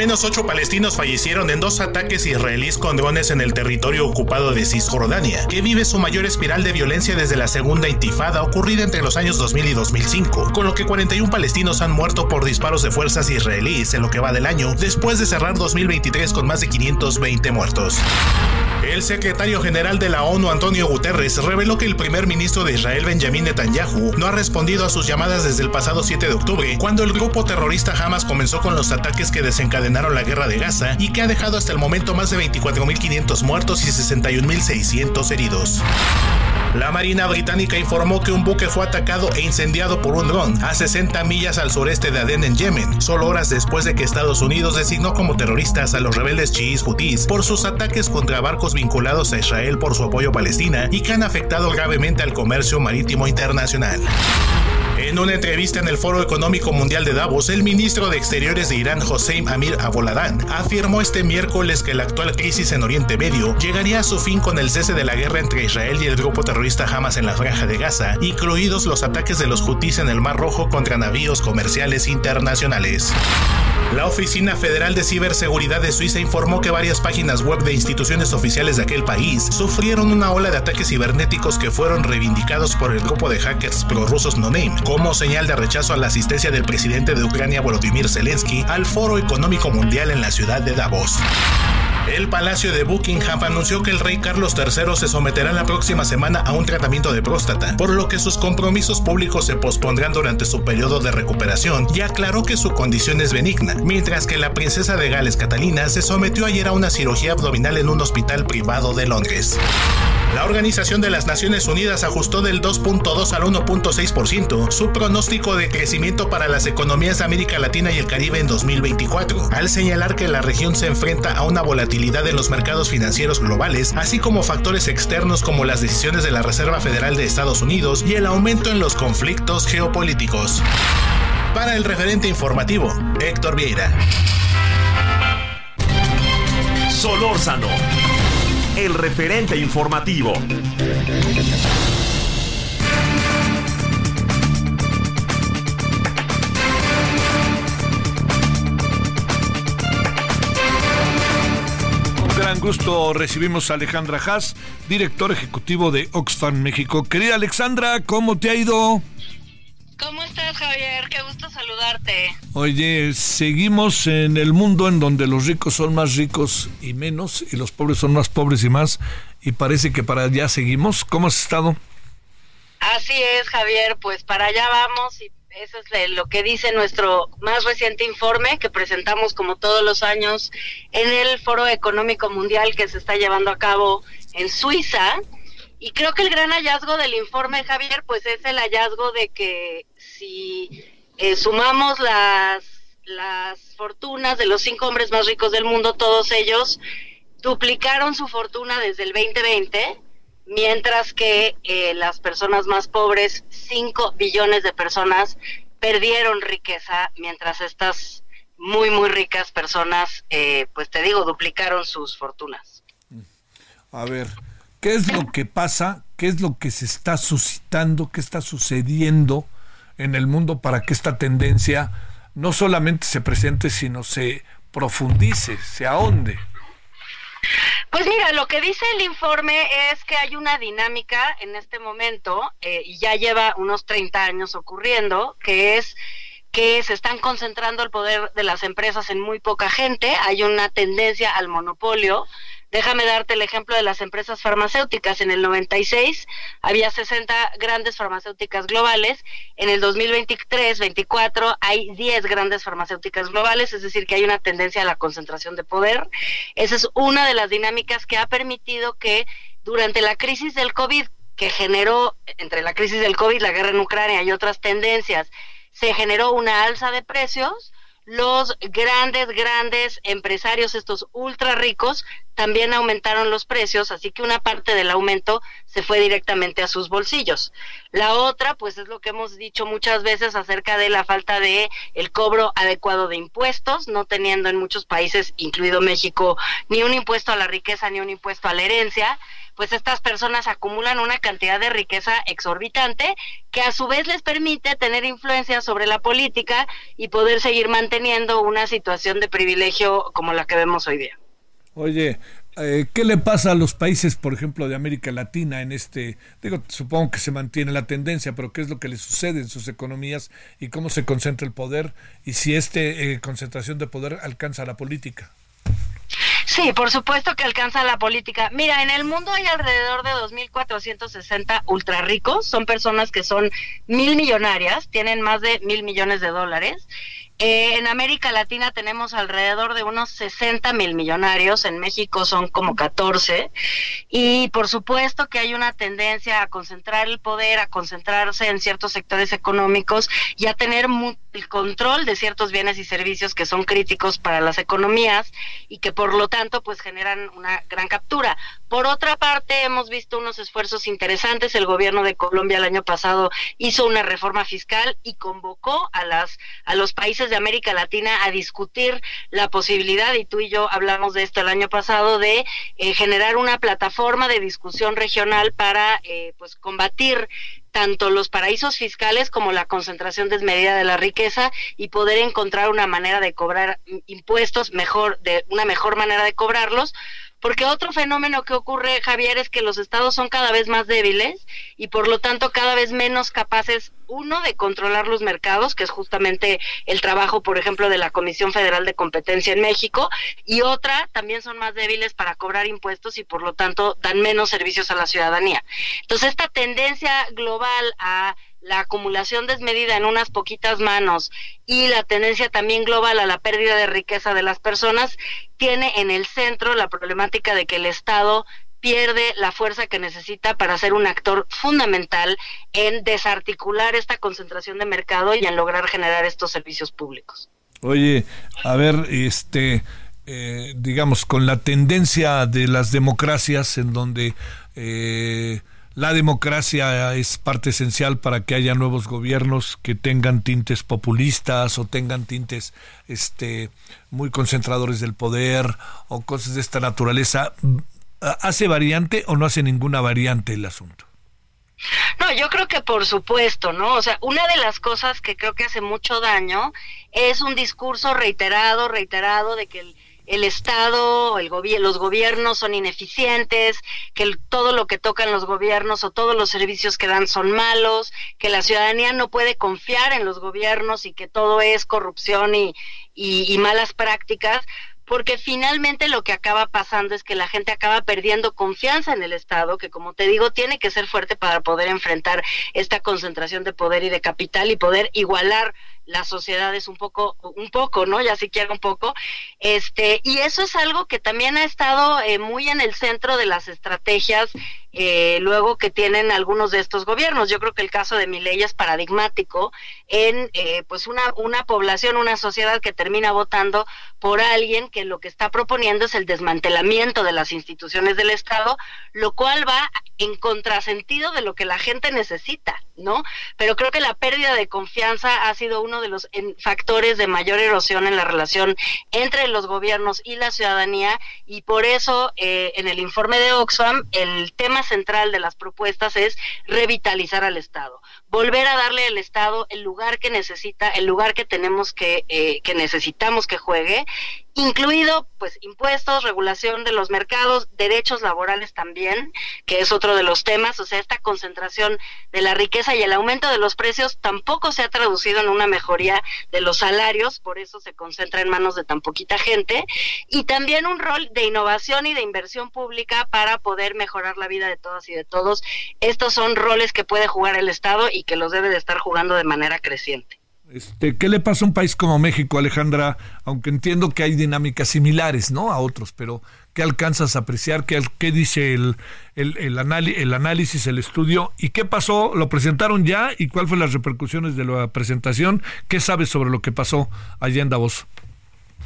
Menos ocho palestinos fallecieron en dos ataques israelíes con drones en el territorio ocupado de Cisjordania, que vive su mayor espiral de violencia desde la segunda intifada ocurrida entre los años 2000 y 2005, con lo que 41 palestinos han muerto por disparos de fuerzas israelíes en lo que va del año, después de cerrar 2023 con más de 520 muertos. El secretario general de la ONU, Antonio Guterres, reveló que el primer ministro de Israel, Benjamin Netanyahu, no ha respondido a sus llamadas desde el pasado 7 de octubre, cuando el grupo terrorista Hamas comenzó con los ataques que desencadenaron la guerra de Gaza y que ha dejado hasta el momento más de 24.500 muertos y 61.600 heridos. La Marina Británica informó que un buque fue atacado e incendiado por un dron a 60 millas al sureste de Adén en Yemen, solo horas después de que Estados Unidos designó como terroristas a los rebeldes chiíes hutíes por sus ataques contra barcos vinculados a Israel por su apoyo Palestina y que han afectado gravemente al comercio marítimo internacional. En una entrevista en el Foro Económico Mundial de Davos, el ministro de Exteriores de Irán, Hossein Amir Aboladán, afirmó este miércoles que la actual crisis en Oriente Medio llegaría a su fin con el cese de la guerra entre Israel y el grupo terrorista Hamas en la franja de Gaza, incluidos los ataques de los hutíes en el Mar Rojo contra navíos comerciales internacionales. La Oficina Federal de Ciberseguridad de Suiza informó que varias páginas web de instituciones oficiales de aquel país sufrieron una ola de ataques cibernéticos que fueron reivindicados por el grupo de hackers prorrusos No Name como señal de rechazo a la asistencia del presidente de Ucrania Volodymyr Zelensky al Foro Económico Mundial en la ciudad de Davos. El Palacio de Buckingham anunció que el rey Carlos III se someterá la próxima semana a un tratamiento de próstata, por lo que sus compromisos públicos se pospondrán durante su periodo de recuperación y aclaró que su condición es benigna, mientras que la princesa de Gales Catalina se sometió ayer a una cirugía abdominal en un hospital privado de Londres. La Organización de las Naciones Unidas ajustó del 2.2 al 1.6% su pronóstico de crecimiento para las economías de América Latina y el Caribe en 2024, al señalar que la región se enfrenta a una volatilidad en los mercados financieros globales, así como factores externos como las decisiones de la Reserva Federal de Estados Unidos y el aumento en los conflictos geopolíticos. Para el referente informativo, Héctor Vieira. Solórzano, el referente informativo. Gran gusto recibimos a Alejandra Haas, director ejecutivo de Oxfam México. Querida Alexandra, ¿cómo te ha ido? ¿Cómo estás, Javier? Qué gusto saludarte. Oye, seguimos en el mundo en donde los ricos son más ricos y menos, y los pobres son más pobres y más, y parece que para allá seguimos. ¿Cómo has estado? Así es, Javier, pues para allá vamos y eso es lo que dice nuestro más reciente informe que presentamos como todos los años en el Foro Económico Mundial que se está llevando a cabo en Suiza. Y creo que el gran hallazgo del informe, Javier, pues es el hallazgo de que si eh, sumamos las, las fortunas de los cinco hombres más ricos del mundo, todos ellos duplicaron su fortuna desde el 2020, mientras que eh, las personas más pobres, 5 billones de personas, perdieron riqueza, mientras estas muy, muy ricas personas, eh, pues te digo, duplicaron sus fortunas. A ver, ¿qué es lo que pasa? ¿Qué es lo que se está suscitando? ¿Qué está sucediendo en el mundo para que esta tendencia no solamente se presente, sino se profundice, se ahonde? Pues mira, lo que dice el informe es que hay una dinámica en este momento, eh, y ya lleva unos 30 años ocurriendo, que es que se están concentrando el poder de las empresas en muy poca gente, hay una tendencia al monopolio, Déjame darte el ejemplo de las empresas farmacéuticas. En el 96 había 60 grandes farmacéuticas globales. En el 2023-24 hay 10 grandes farmacéuticas globales, es decir, que hay una tendencia a la concentración de poder. Esa es una de las dinámicas que ha permitido que durante la crisis del COVID, que generó entre la crisis del COVID, la guerra en Ucrania y otras tendencias, se generó una alza de precios los grandes, grandes empresarios, estos ultra ricos, también aumentaron los precios, así que una parte del aumento se fue directamente a sus bolsillos. La otra, pues es lo que hemos dicho muchas veces acerca de la falta de el cobro adecuado de impuestos, no teniendo en muchos países, incluido México, ni un impuesto a la riqueza ni un impuesto a la herencia pues estas personas acumulan una cantidad de riqueza exorbitante que a su vez les permite tener influencia sobre la política y poder seguir manteniendo una situación de privilegio como la que vemos hoy día. Oye, eh, ¿qué le pasa a los países, por ejemplo, de América Latina en este, digo, supongo que se mantiene la tendencia, pero qué es lo que les sucede en sus economías y cómo se concentra el poder y si esta eh, concentración de poder alcanza la política? Sí, por supuesto que alcanza la política. Mira, en el mundo hay alrededor de 2.460 ultra ricos, son personas que son mil millonarias, tienen más de mil millones de dólares eh, en América Latina tenemos alrededor de unos 60 mil millonarios, en México son como 14, y por supuesto que hay una tendencia a concentrar el poder, a concentrarse en ciertos sectores económicos y a tener el control de ciertos bienes y servicios que son críticos para las economías y que por lo tanto pues generan una gran captura. Por otra parte, hemos visto unos esfuerzos interesantes. El gobierno de Colombia el año pasado hizo una reforma fiscal y convocó a las a los países de América Latina a discutir la posibilidad, y tú y yo hablamos de esto el año pasado, de eh, generar una plataforma de discusión regional para eh, pues combatir tanto los paraísos fiscales como la concentración desmedida de la riqueza y poder encontrar una manera de cobrar impuestos mejor de una mejor manera de cobrarlos porque otro fenómeno que ocurre, Javier, es que los estados son cada vez más débiles y por lo tanto cada vez menos capaces, uno, de controlar los mercados, que es justamente el trabajo, por ejemplo, de la Comisión Federal de Competencia en México, y otra, también son más débiles para cobrar impuestos y por lo tanto dan menos servicios a la ciudadanía. Entonces, esta tendencia global a la acumulación desmedida en unas poquitas manos y la tendencia también global a la pérdida de riqueza de las personas tiene en el centro la problemática de que el Estado pierde la fuerza que necesita para ser un actor fundamental en desarticular esta concentración de mercado y en lograr generar estos servicios públicos. Oye, a ver, este, eh, digamos, con la tendencia de las democracias en donde eh, la democracia es parte esencial para que haya nuevos gobiernos que tengan tintes populistas o tengan tintes este muy concentradores del poder o cosas de esta naturaleza. ¿Hace variante o no hace ninguna variante el asunto? No, yo creo que por supuesto, ¿no? O sea, una de las cosas que creo que hace mucho daño es un discurso reiterado, reiterado de que el el Estado, el los gobiernos son ineficientes, que todo lo que tocan los gobiernos o todos los servicios que dan son malos, que la ciudadanía no puede confiar en los gobiernos y que todo es corrupción y, y malas prácticas, porque finalmente lo que acaba pasando es que la gente acaba perdiendo confianza en el Estado, que como te digo, tiene que ser fuerte para poder enfrentar esta concentración de poder y de capital y poder igualar las sociedades un poco, un poco, ¿no? Ya siquiera un poco. Este, y eso es algo que también ha estado eh, muy en el centro de las estrategias eh, luego que tienen algunos de estos gobiernos. Yo creo que el caso de ley es paradigmático en eh, pues una, una población, una sociedad que termina votando por alguien que lo que está proponiendo es el desmantelamiento de las instituciones del Estado, lo cual va en contrasentido de lo que la gente necesita, ¿no? Pero creo que la pérdida de confianza ha sido uno de los factores de mayor erosión en la relación entre los gobiernos y la ciudadanía y por eso eh, en el informe de Oxfam el tema central de las propuestas es revitalizar al Estado, volver a darle al Estado el lugar que necesita, el lugar que tenemos que, eh, que necesitamos que juegue incluido pues impuestos, regulación de los mercados, derechos laborales también, que es otro de los temas, o sea, esta concentración de la riqueza y el aumento de los precios tampoco se ha traducido en una mejoría de los salarios, por eso se concentra en manos de tan poquita gente, y también un rol de innovación y de inversión pública para poder mejorar la vida de todas y de todos. Estos son roles que puede jugar el Estado y que los debe de estar jugando de manera creciente. Este, ¿Qué le pasa a un país como México, Alejandra? Aunque entiendo que hay dinámicas similares, ¿no? A otros, pero ¿qué alcanzas a apreciar? ¿Qué, qué dice el, análisis, el estudio? ¿Y qué pasó? ¿Lo presentaron ya? ¿Y cuáles fueron las repercusiones de la presentación? ¿Qué sabes sobre lo que pasó allá en Davos?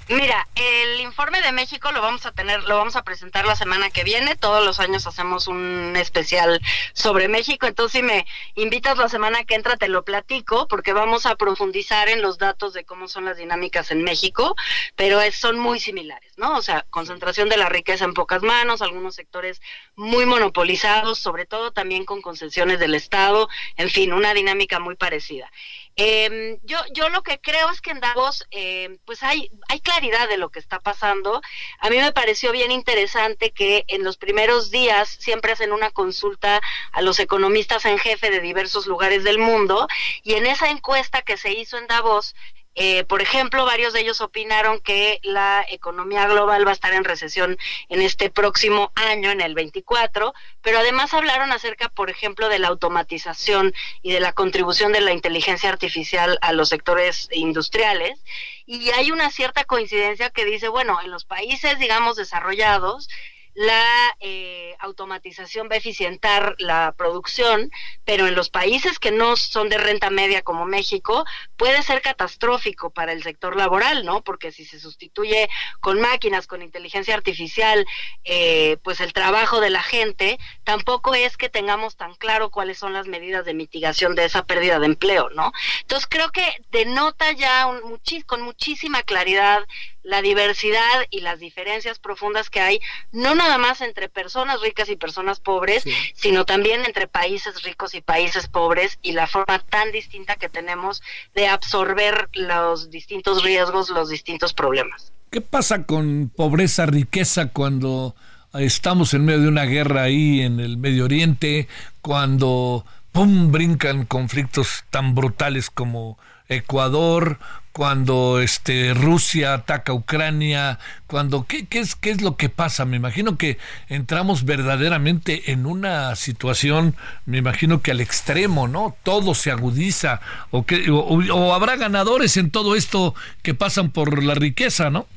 Mira, el informe de México lo vamos a tener, lo vamos a presentar la semana que viene. Todos los años hacemos un especial sobre México. Entonces, si me invitas la semana que entra, te lo platico, porque vamos a profundizar en los datos de cómo son las dinámicas en México, pero son muy similares, ¿no? O sea, concentración de la riqueza en pocas manos, algunos sectores muy monopolizados, sobre todo también con concesiones del Estado, en fin, una dinámica muy parecida. Eh, yo, yo lo que creo es que en Davos, eh, pues hay, hay claridad de lo que está pasando. A mí me pareció bien interesante que en los primeros días siempre hacen una consulta a los economistas en jefe de diversos lugares del mundo y en esa encuesta que se hizo en Davos, eh, por ejemplo, varios de ellos opinaron que la economía global va a estar en recesión en este próximo año, en el 24, pero además hablaron acerca, por ejemplo, de la automatización y de la contribución de la inteligencia artificial a los sectores industriales. Y hay una cierta coincidencia que dice, bueno, en los países, digamos, desarrollados, la eh, automatización va a eficientar la producción, pero en los países que no son de renta media como México, puede ser catastrófico para el sector laboral, ¿no? Porque si se sustituye con máquinas, con inteligencia artificial, eh, pues el trabajo de la gente, tampoco es que tengamos tan claro cuáles son las medidas de mitigación de esa pérdida de empleo, ¿no? Entonces creo que denota ya un, con muchísima claridad la diversidad y las diferencias profundas que hay, no nada más entre personas ricas y personas pobres, sino también entre países ricos y países pobres y la forma tan distinta que tenemos de absorber los distintos riesgos, los distintos problemas. ¿Qué pasa con pobreza, riqueza cuando estamos en medio de una guerra ahí en el Medio Oriente, cuando ¡pum! brincan conflictos tan brutales como Ecuador, cuando este Rusia ataca a Ucrania, cuando ¿qué, qué, es qué es lo que pasa? Me imagino que entramos verdaderamente en una situación, me imagino que al extremo, ¿no? Todo se agudiza o que o habrá ganadores en todo esto que pasan por la riqueza, ¿no?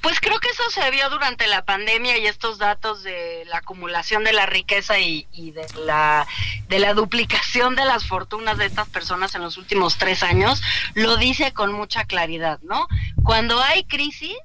Pues creo que eso se vio durante la pandemia y estos datos de la acumulación de la riqueza y, de, la, de la duplicación de las fortunas de estas personas en los últimos tres años lo dice con mucha claridad, ¿no? Cuando hay crisis,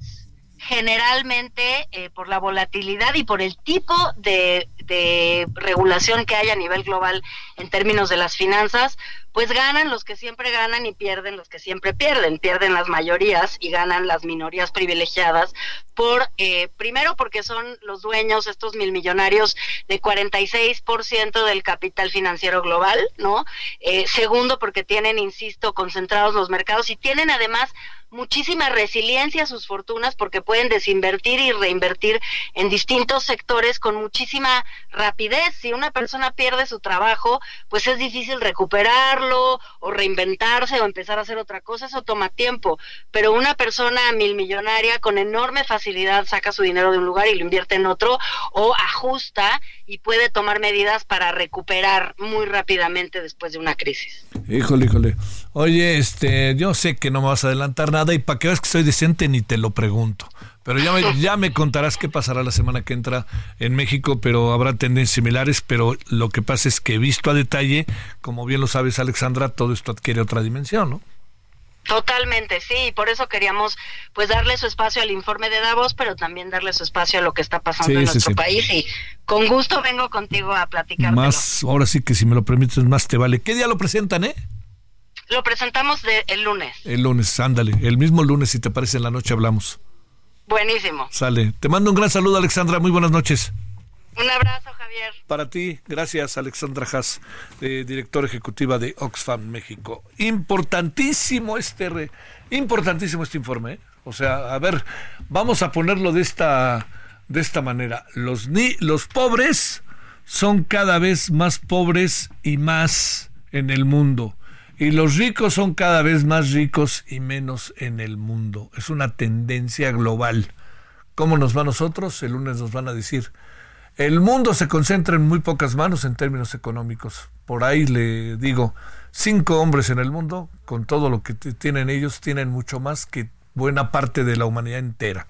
generalmente eh, por la volatilidad y por el tipo de, de regulación que hay a nivel global en términos de las finanzas, pues ganan los que siempre ganan y pierden los que siempre pierden. Pierden las mayorías y ganan las minorías privilegiadas por, eh, primero porque son los dueños, estos mil millonarios, de 46% del capital financiero global, ¿no? Eh, segundo porque tienen, insisto, concentrados los mercados y tienen además muchísima resiliencia sus fortunas porque pueden desinvertir y reinvertir en distintos sectores con muchísima rapidez. Si una persona pierde su trabajo, pues es difícil recuperarlo o reinventarse o empezar a hacer otra cosa, eso toma tiempo. Pero una persona mil millonaria con enorme facilidad saca su dinero de un lugar y lo invierte en otro o ajusta y puede tomar medidas para recuperar muy rápidamente después de una crisis. Híjole, híjole. Oye, este, yo sé que no me vas a adelantar nada y para que veas que soy decente ni te lo pregunto. Pero ya me, ya me contarás qué pasará la semana que entra en México, pero habrá tendencias similares, pero lo que pasa es que visto a detalle, como bien lo sabes Alexandra, todo esto adquiere otra dimensión, ¿no? Totalmente, sí, por eso queríamos pues darle su espacio al informe de Davos, pero también darle su espacio a lo que está pasando en nuestro país y con gusto vengo contigo a platicar. Más, ahora sí que si me lo permites, más te vale. ¿Qué día lo presentan, eh? Lo presentamos de, el lunes. El lunes, ándale, el mismo lunes, si te parece, en la noche hablamos. Buenísimo. Sale. Te mando un gran saludo, Alexandra. Muy buenas noches. Un abrazo, Javier. Para ti, gracias, Alexandra Haas, eh, directora ejecutiva de Oxfam México. Importantísimo este, importantísimo este informe. ¿eh? O sea, a ver, vamos a ponerlo de esta, de esta manera. Los, ni, los pobres son cada vez más pobres y más en el mundo. Y los ricos son cada vez más ricos y menos en el mundo. Es una tendencia global. ¿Cómo nos va a nosotros? El lunes nos van a decir. El mundo se concentra en muy pocas manos en términos económicos. Por ahí le digo, cinco hombres en el mundo, con todo lo que tienen ellos, tienen mucho más que buena parte de la humanidad entera.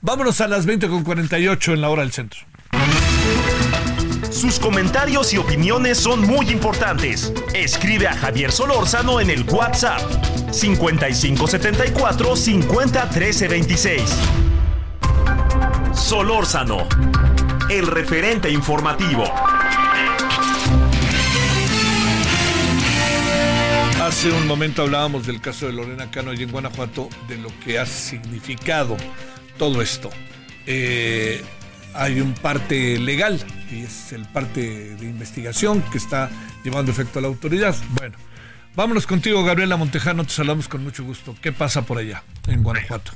Vámonos a las 20.48 en la hora del centro. Sus comentarios y opiniones son muy importantes. Escribe a Javier Solórzano en el WhatsApp 5574 501326. Solórzano, el referente informativo. Hace un momento hablábamos del caso de Lorena Cano y en Guanajuato, de lo que ha significado todo esto. Eh, hay un parte legal y es el parte de investigación que está llevando efecto a la autoridad. Bueno, vámonos contigo, Gabriela Montejano, te saludamos con mucho gusto. ¿Qué pasa por allá en Guanajuato?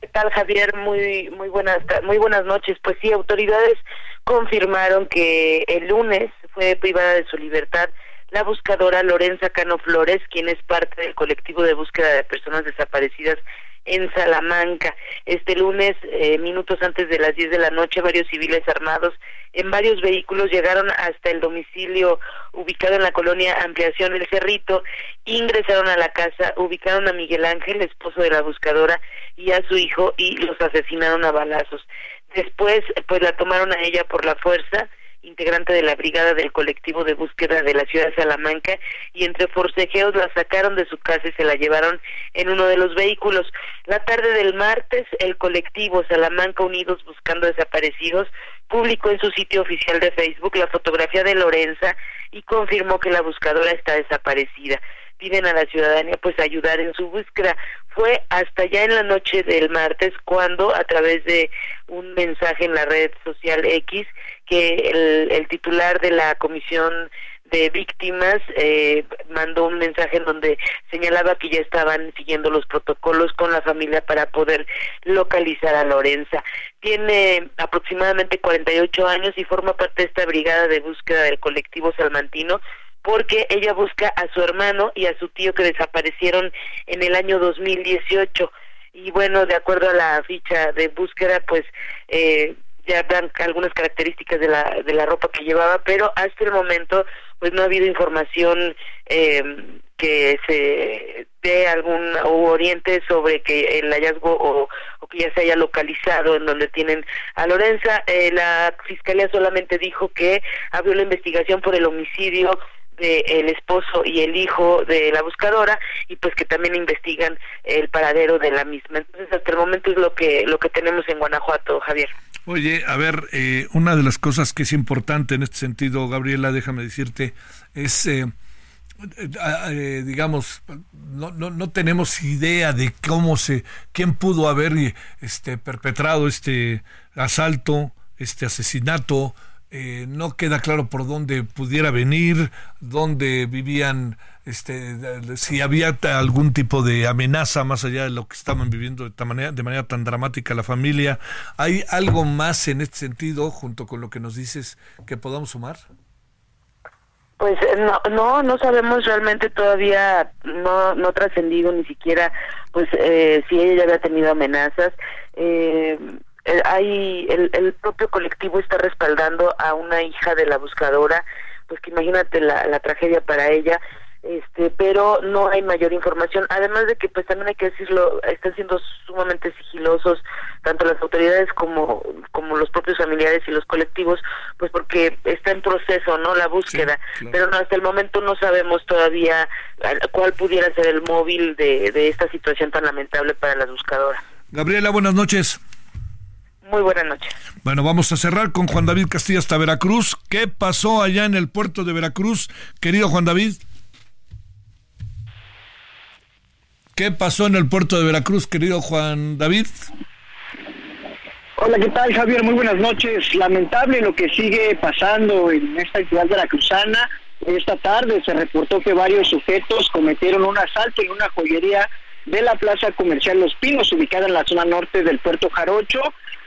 ¿Qué tal, Javier? Muy muy buenas muy buenas noches. Pues sí, autoridades confirmaron que el lunes fue privada de su libertad la buscadora Lorenza Cano Flores, quien es parte del colectivo de búsqueda de personas desaparecidas en Salamanca. Este lunes, eh, minutos antes de las 10 de la noche, varios civiles armados en varios vehículos llegaron hasta el domicilio ubicado en la colonia Ampliación del Cerrito, ingresaron a la casa, ubicaron a Miguel Ángel, esposo de la buscadora, y a su hijo y los asesinaron a balazos. Después, pues la tomaron a ella por la fuerza, integrante de la brigada del colectivo de búsqueda de la ciudad de Salamanca, y entre forcejeos la sacaron de su casa y se la llevaron en uno de los vehículos. La tarde del martes, el colectivo Salamanca Unidos Buscando Desaparecidos publicó en su sitio oficial de Facebook la fotografía de Lorenza y confirmó que la buscadora está desaparecida piden a la ciudadanía pues ayudar en su búsqueda. Fue hasta ya en la noche del martes cuando a través de un mensaje en la red social X que el, titular de la Comisión de víctimas eh, mandó un mensaje en donde señalaba que ya estaban siguiendo los protocolos con la familia para poder localizar a Lorenza. Tiene aproximadamente 48 años y forma parte de esta brigada de búsqueda del colectivo salmantino porque ella busca a su hermano y a su tío que desaparecieron en el año 2018 y bueno, de acuerdo a la ficha de búsqueda, pues eh, ya dan algunas características de la, de la ropa que llevaba, pero hasta el momento pues no ha habido información eh, que se dé algún o oriente sobre que el hallazgo o, que ya se haya localizado en donde tienen a Lorenza. Eh, la fiscalía solamente dijo que abrió la investigación por el homicidio de el esposo y el hijo de la buscadora y pues que también investigan el paradero de la misma. Entonces hasta el momento es lo que lo que tenemos en Guanajuato, Javier. Oye, a ver, eh, una de las cosas que es importante en este sentido, Gabriela, déjame decirte, es, eh, eh, digamos, no, no, no, tenemos idea de cómo se, quién pudo haber este, perpetrado este asalto, este asesinato, eh, no queda claro por dónde pudiera venir, dónde vivían, este, si había algún tipo de amenaza más allá de lo que estaban viviendo de manera, de manera tan dramática la familia. ¿Hay algo más en este sentido, junto con lo que nos dices, que podamos sumar? Pues eh, no, no, no sabemos realmente todavía, no, no trascendido ni siquiera, pues eh, si ella ya había tenido amenazas. Eh, eh, hay el, el propio colectivo está respaldando a una hija de la buscadora, pues que imagínate la, la tragedia para ella este pero no hay mayor información. Además de que pues también hay que decirlo están siendo sumamente sigilosos tanto las autoridades como como los propios familiares y los colectivos pues porque está en proceso no la búsqueda. Pero no, hasta el momento no sabemos todavía cuál pudiera ser el móvil de, de esta situación tan lamentable para las buscadoras. Gabriela buenas noches muy buenas noches. Bueno, vamos a cerrar con Juan David Castilla hasta Veracruz. ¿Qué pasó allá en el puerto de Veracruz, querido Juan David? ¿Qué pasó en el puerto de Veracruz, querido Juan David? Hola, ¿qué tal, Javier? Muy buenas noches. Lamentable lo que sigue pasando en esta ciudad veracruzana. Esta tarde se reportó que varios sujetos cometieron un asalto en una joyería de la Plaza Comercial Los Pinos, ubicada en la zona norte del puerto Jarocho.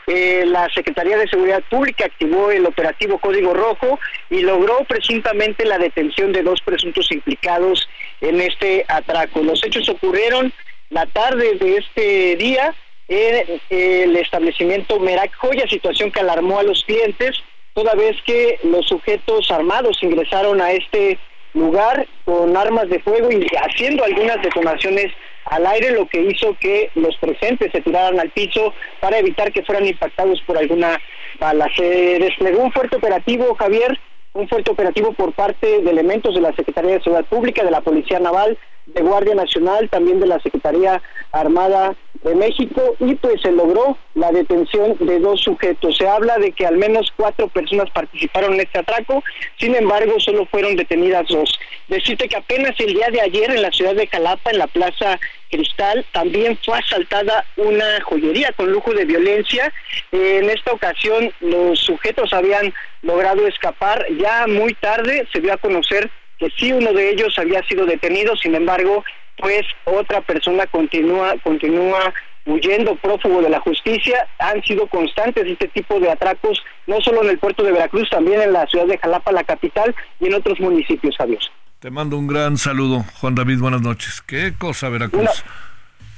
Eh, la Secretaría de Seguridad Pública activó el operativo Código Rojo y logró presuntamente la detención de dos presuntos implicados en este atraco. Los hechos ocurrieron la tarde de este día en el establecimiento Merak Joya, situación que alarmó a los clientes, toda vez que los sujetos armados ingresaron a este lugar con armas de fuego y haciendo algunas detonaciones al aire, lo que hizo que los presentes se tiraran al piso para evitar que fueran impactados por alguna bala. Se desplegó un fuerte operativo, Javier, un fuerte operativo por parte de elementos de la Secretaría de Seguridad Pública, de la Policía Naval, de Guardia Nacional, también de la Secretaría Armada de México y pues se logró la detención de dos sujetos. Se habla de que al menos cuatro personas participaron en este atraco, sin embargo solo fueron detenidas dos. Decirte que apenas el día de ayer en la ciudad de Calapa, en la Plaza Cristal, también fue asaltada una joyería con lujo de violencia. En esta ocasión los sujetos habían logrado escapar. Ya muy tarde se dio a conocer que sí uno de ellos había sido detenido, sin embargo, pues otra persona continúa continúa huyendo prófugo de la justicia. Han sido constantes este tipo de atracos, no solo en el puerto de Veracruz, también en la ciudad de Jalapa, la capital, y en otros municipios, Javier. Te mando un gran saludo, Juan David, buenas noches. ¿Qué cosa, Veracruz?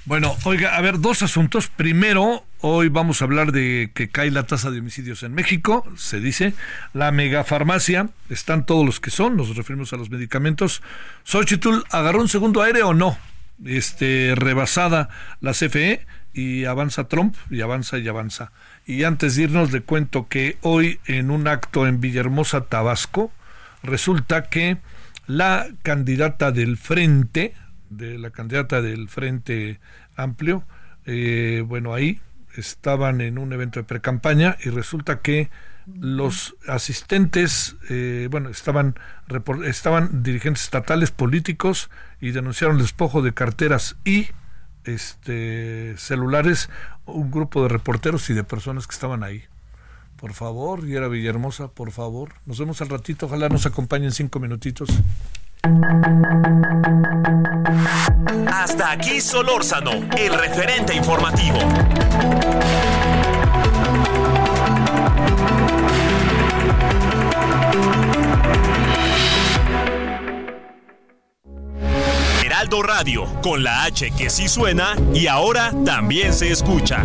Bueno, oiga, a ver, dos asuntos. Primero, hoy vamos a hablar de que cae la tasa de homicidios en México, se dice. La megafarmacia, están todos los que son, nos referimos a los medicamentos. Xochitl, ¿agarró un segundo aire o no? Este, rebasada la CFE y avanza Trump y avanza y avanza. Y antes de irnos, le cuento que hoy en un acto en Villahermosa, Tabasco, resulta que la candidata del Frente, de la candidata del Frente Amplio, eh, bueno, ahí estaban en un evento de precampaña y resulta que los asistentes, eh, bueno, estaban, estaban dirigentes estatales políticos y denunciaron el despojo de carteras y este celulares un grupo de reporteros y de personas que estaban ahí por favor. Y era Villahermosa, por favor. Nos vemos al ratito. Ojalá nos acompañen cinco minutitos. Hasta aquí Solórzano, el referente informativo. Heraldo Radio, con la H que sí suena y ahora también se escucha.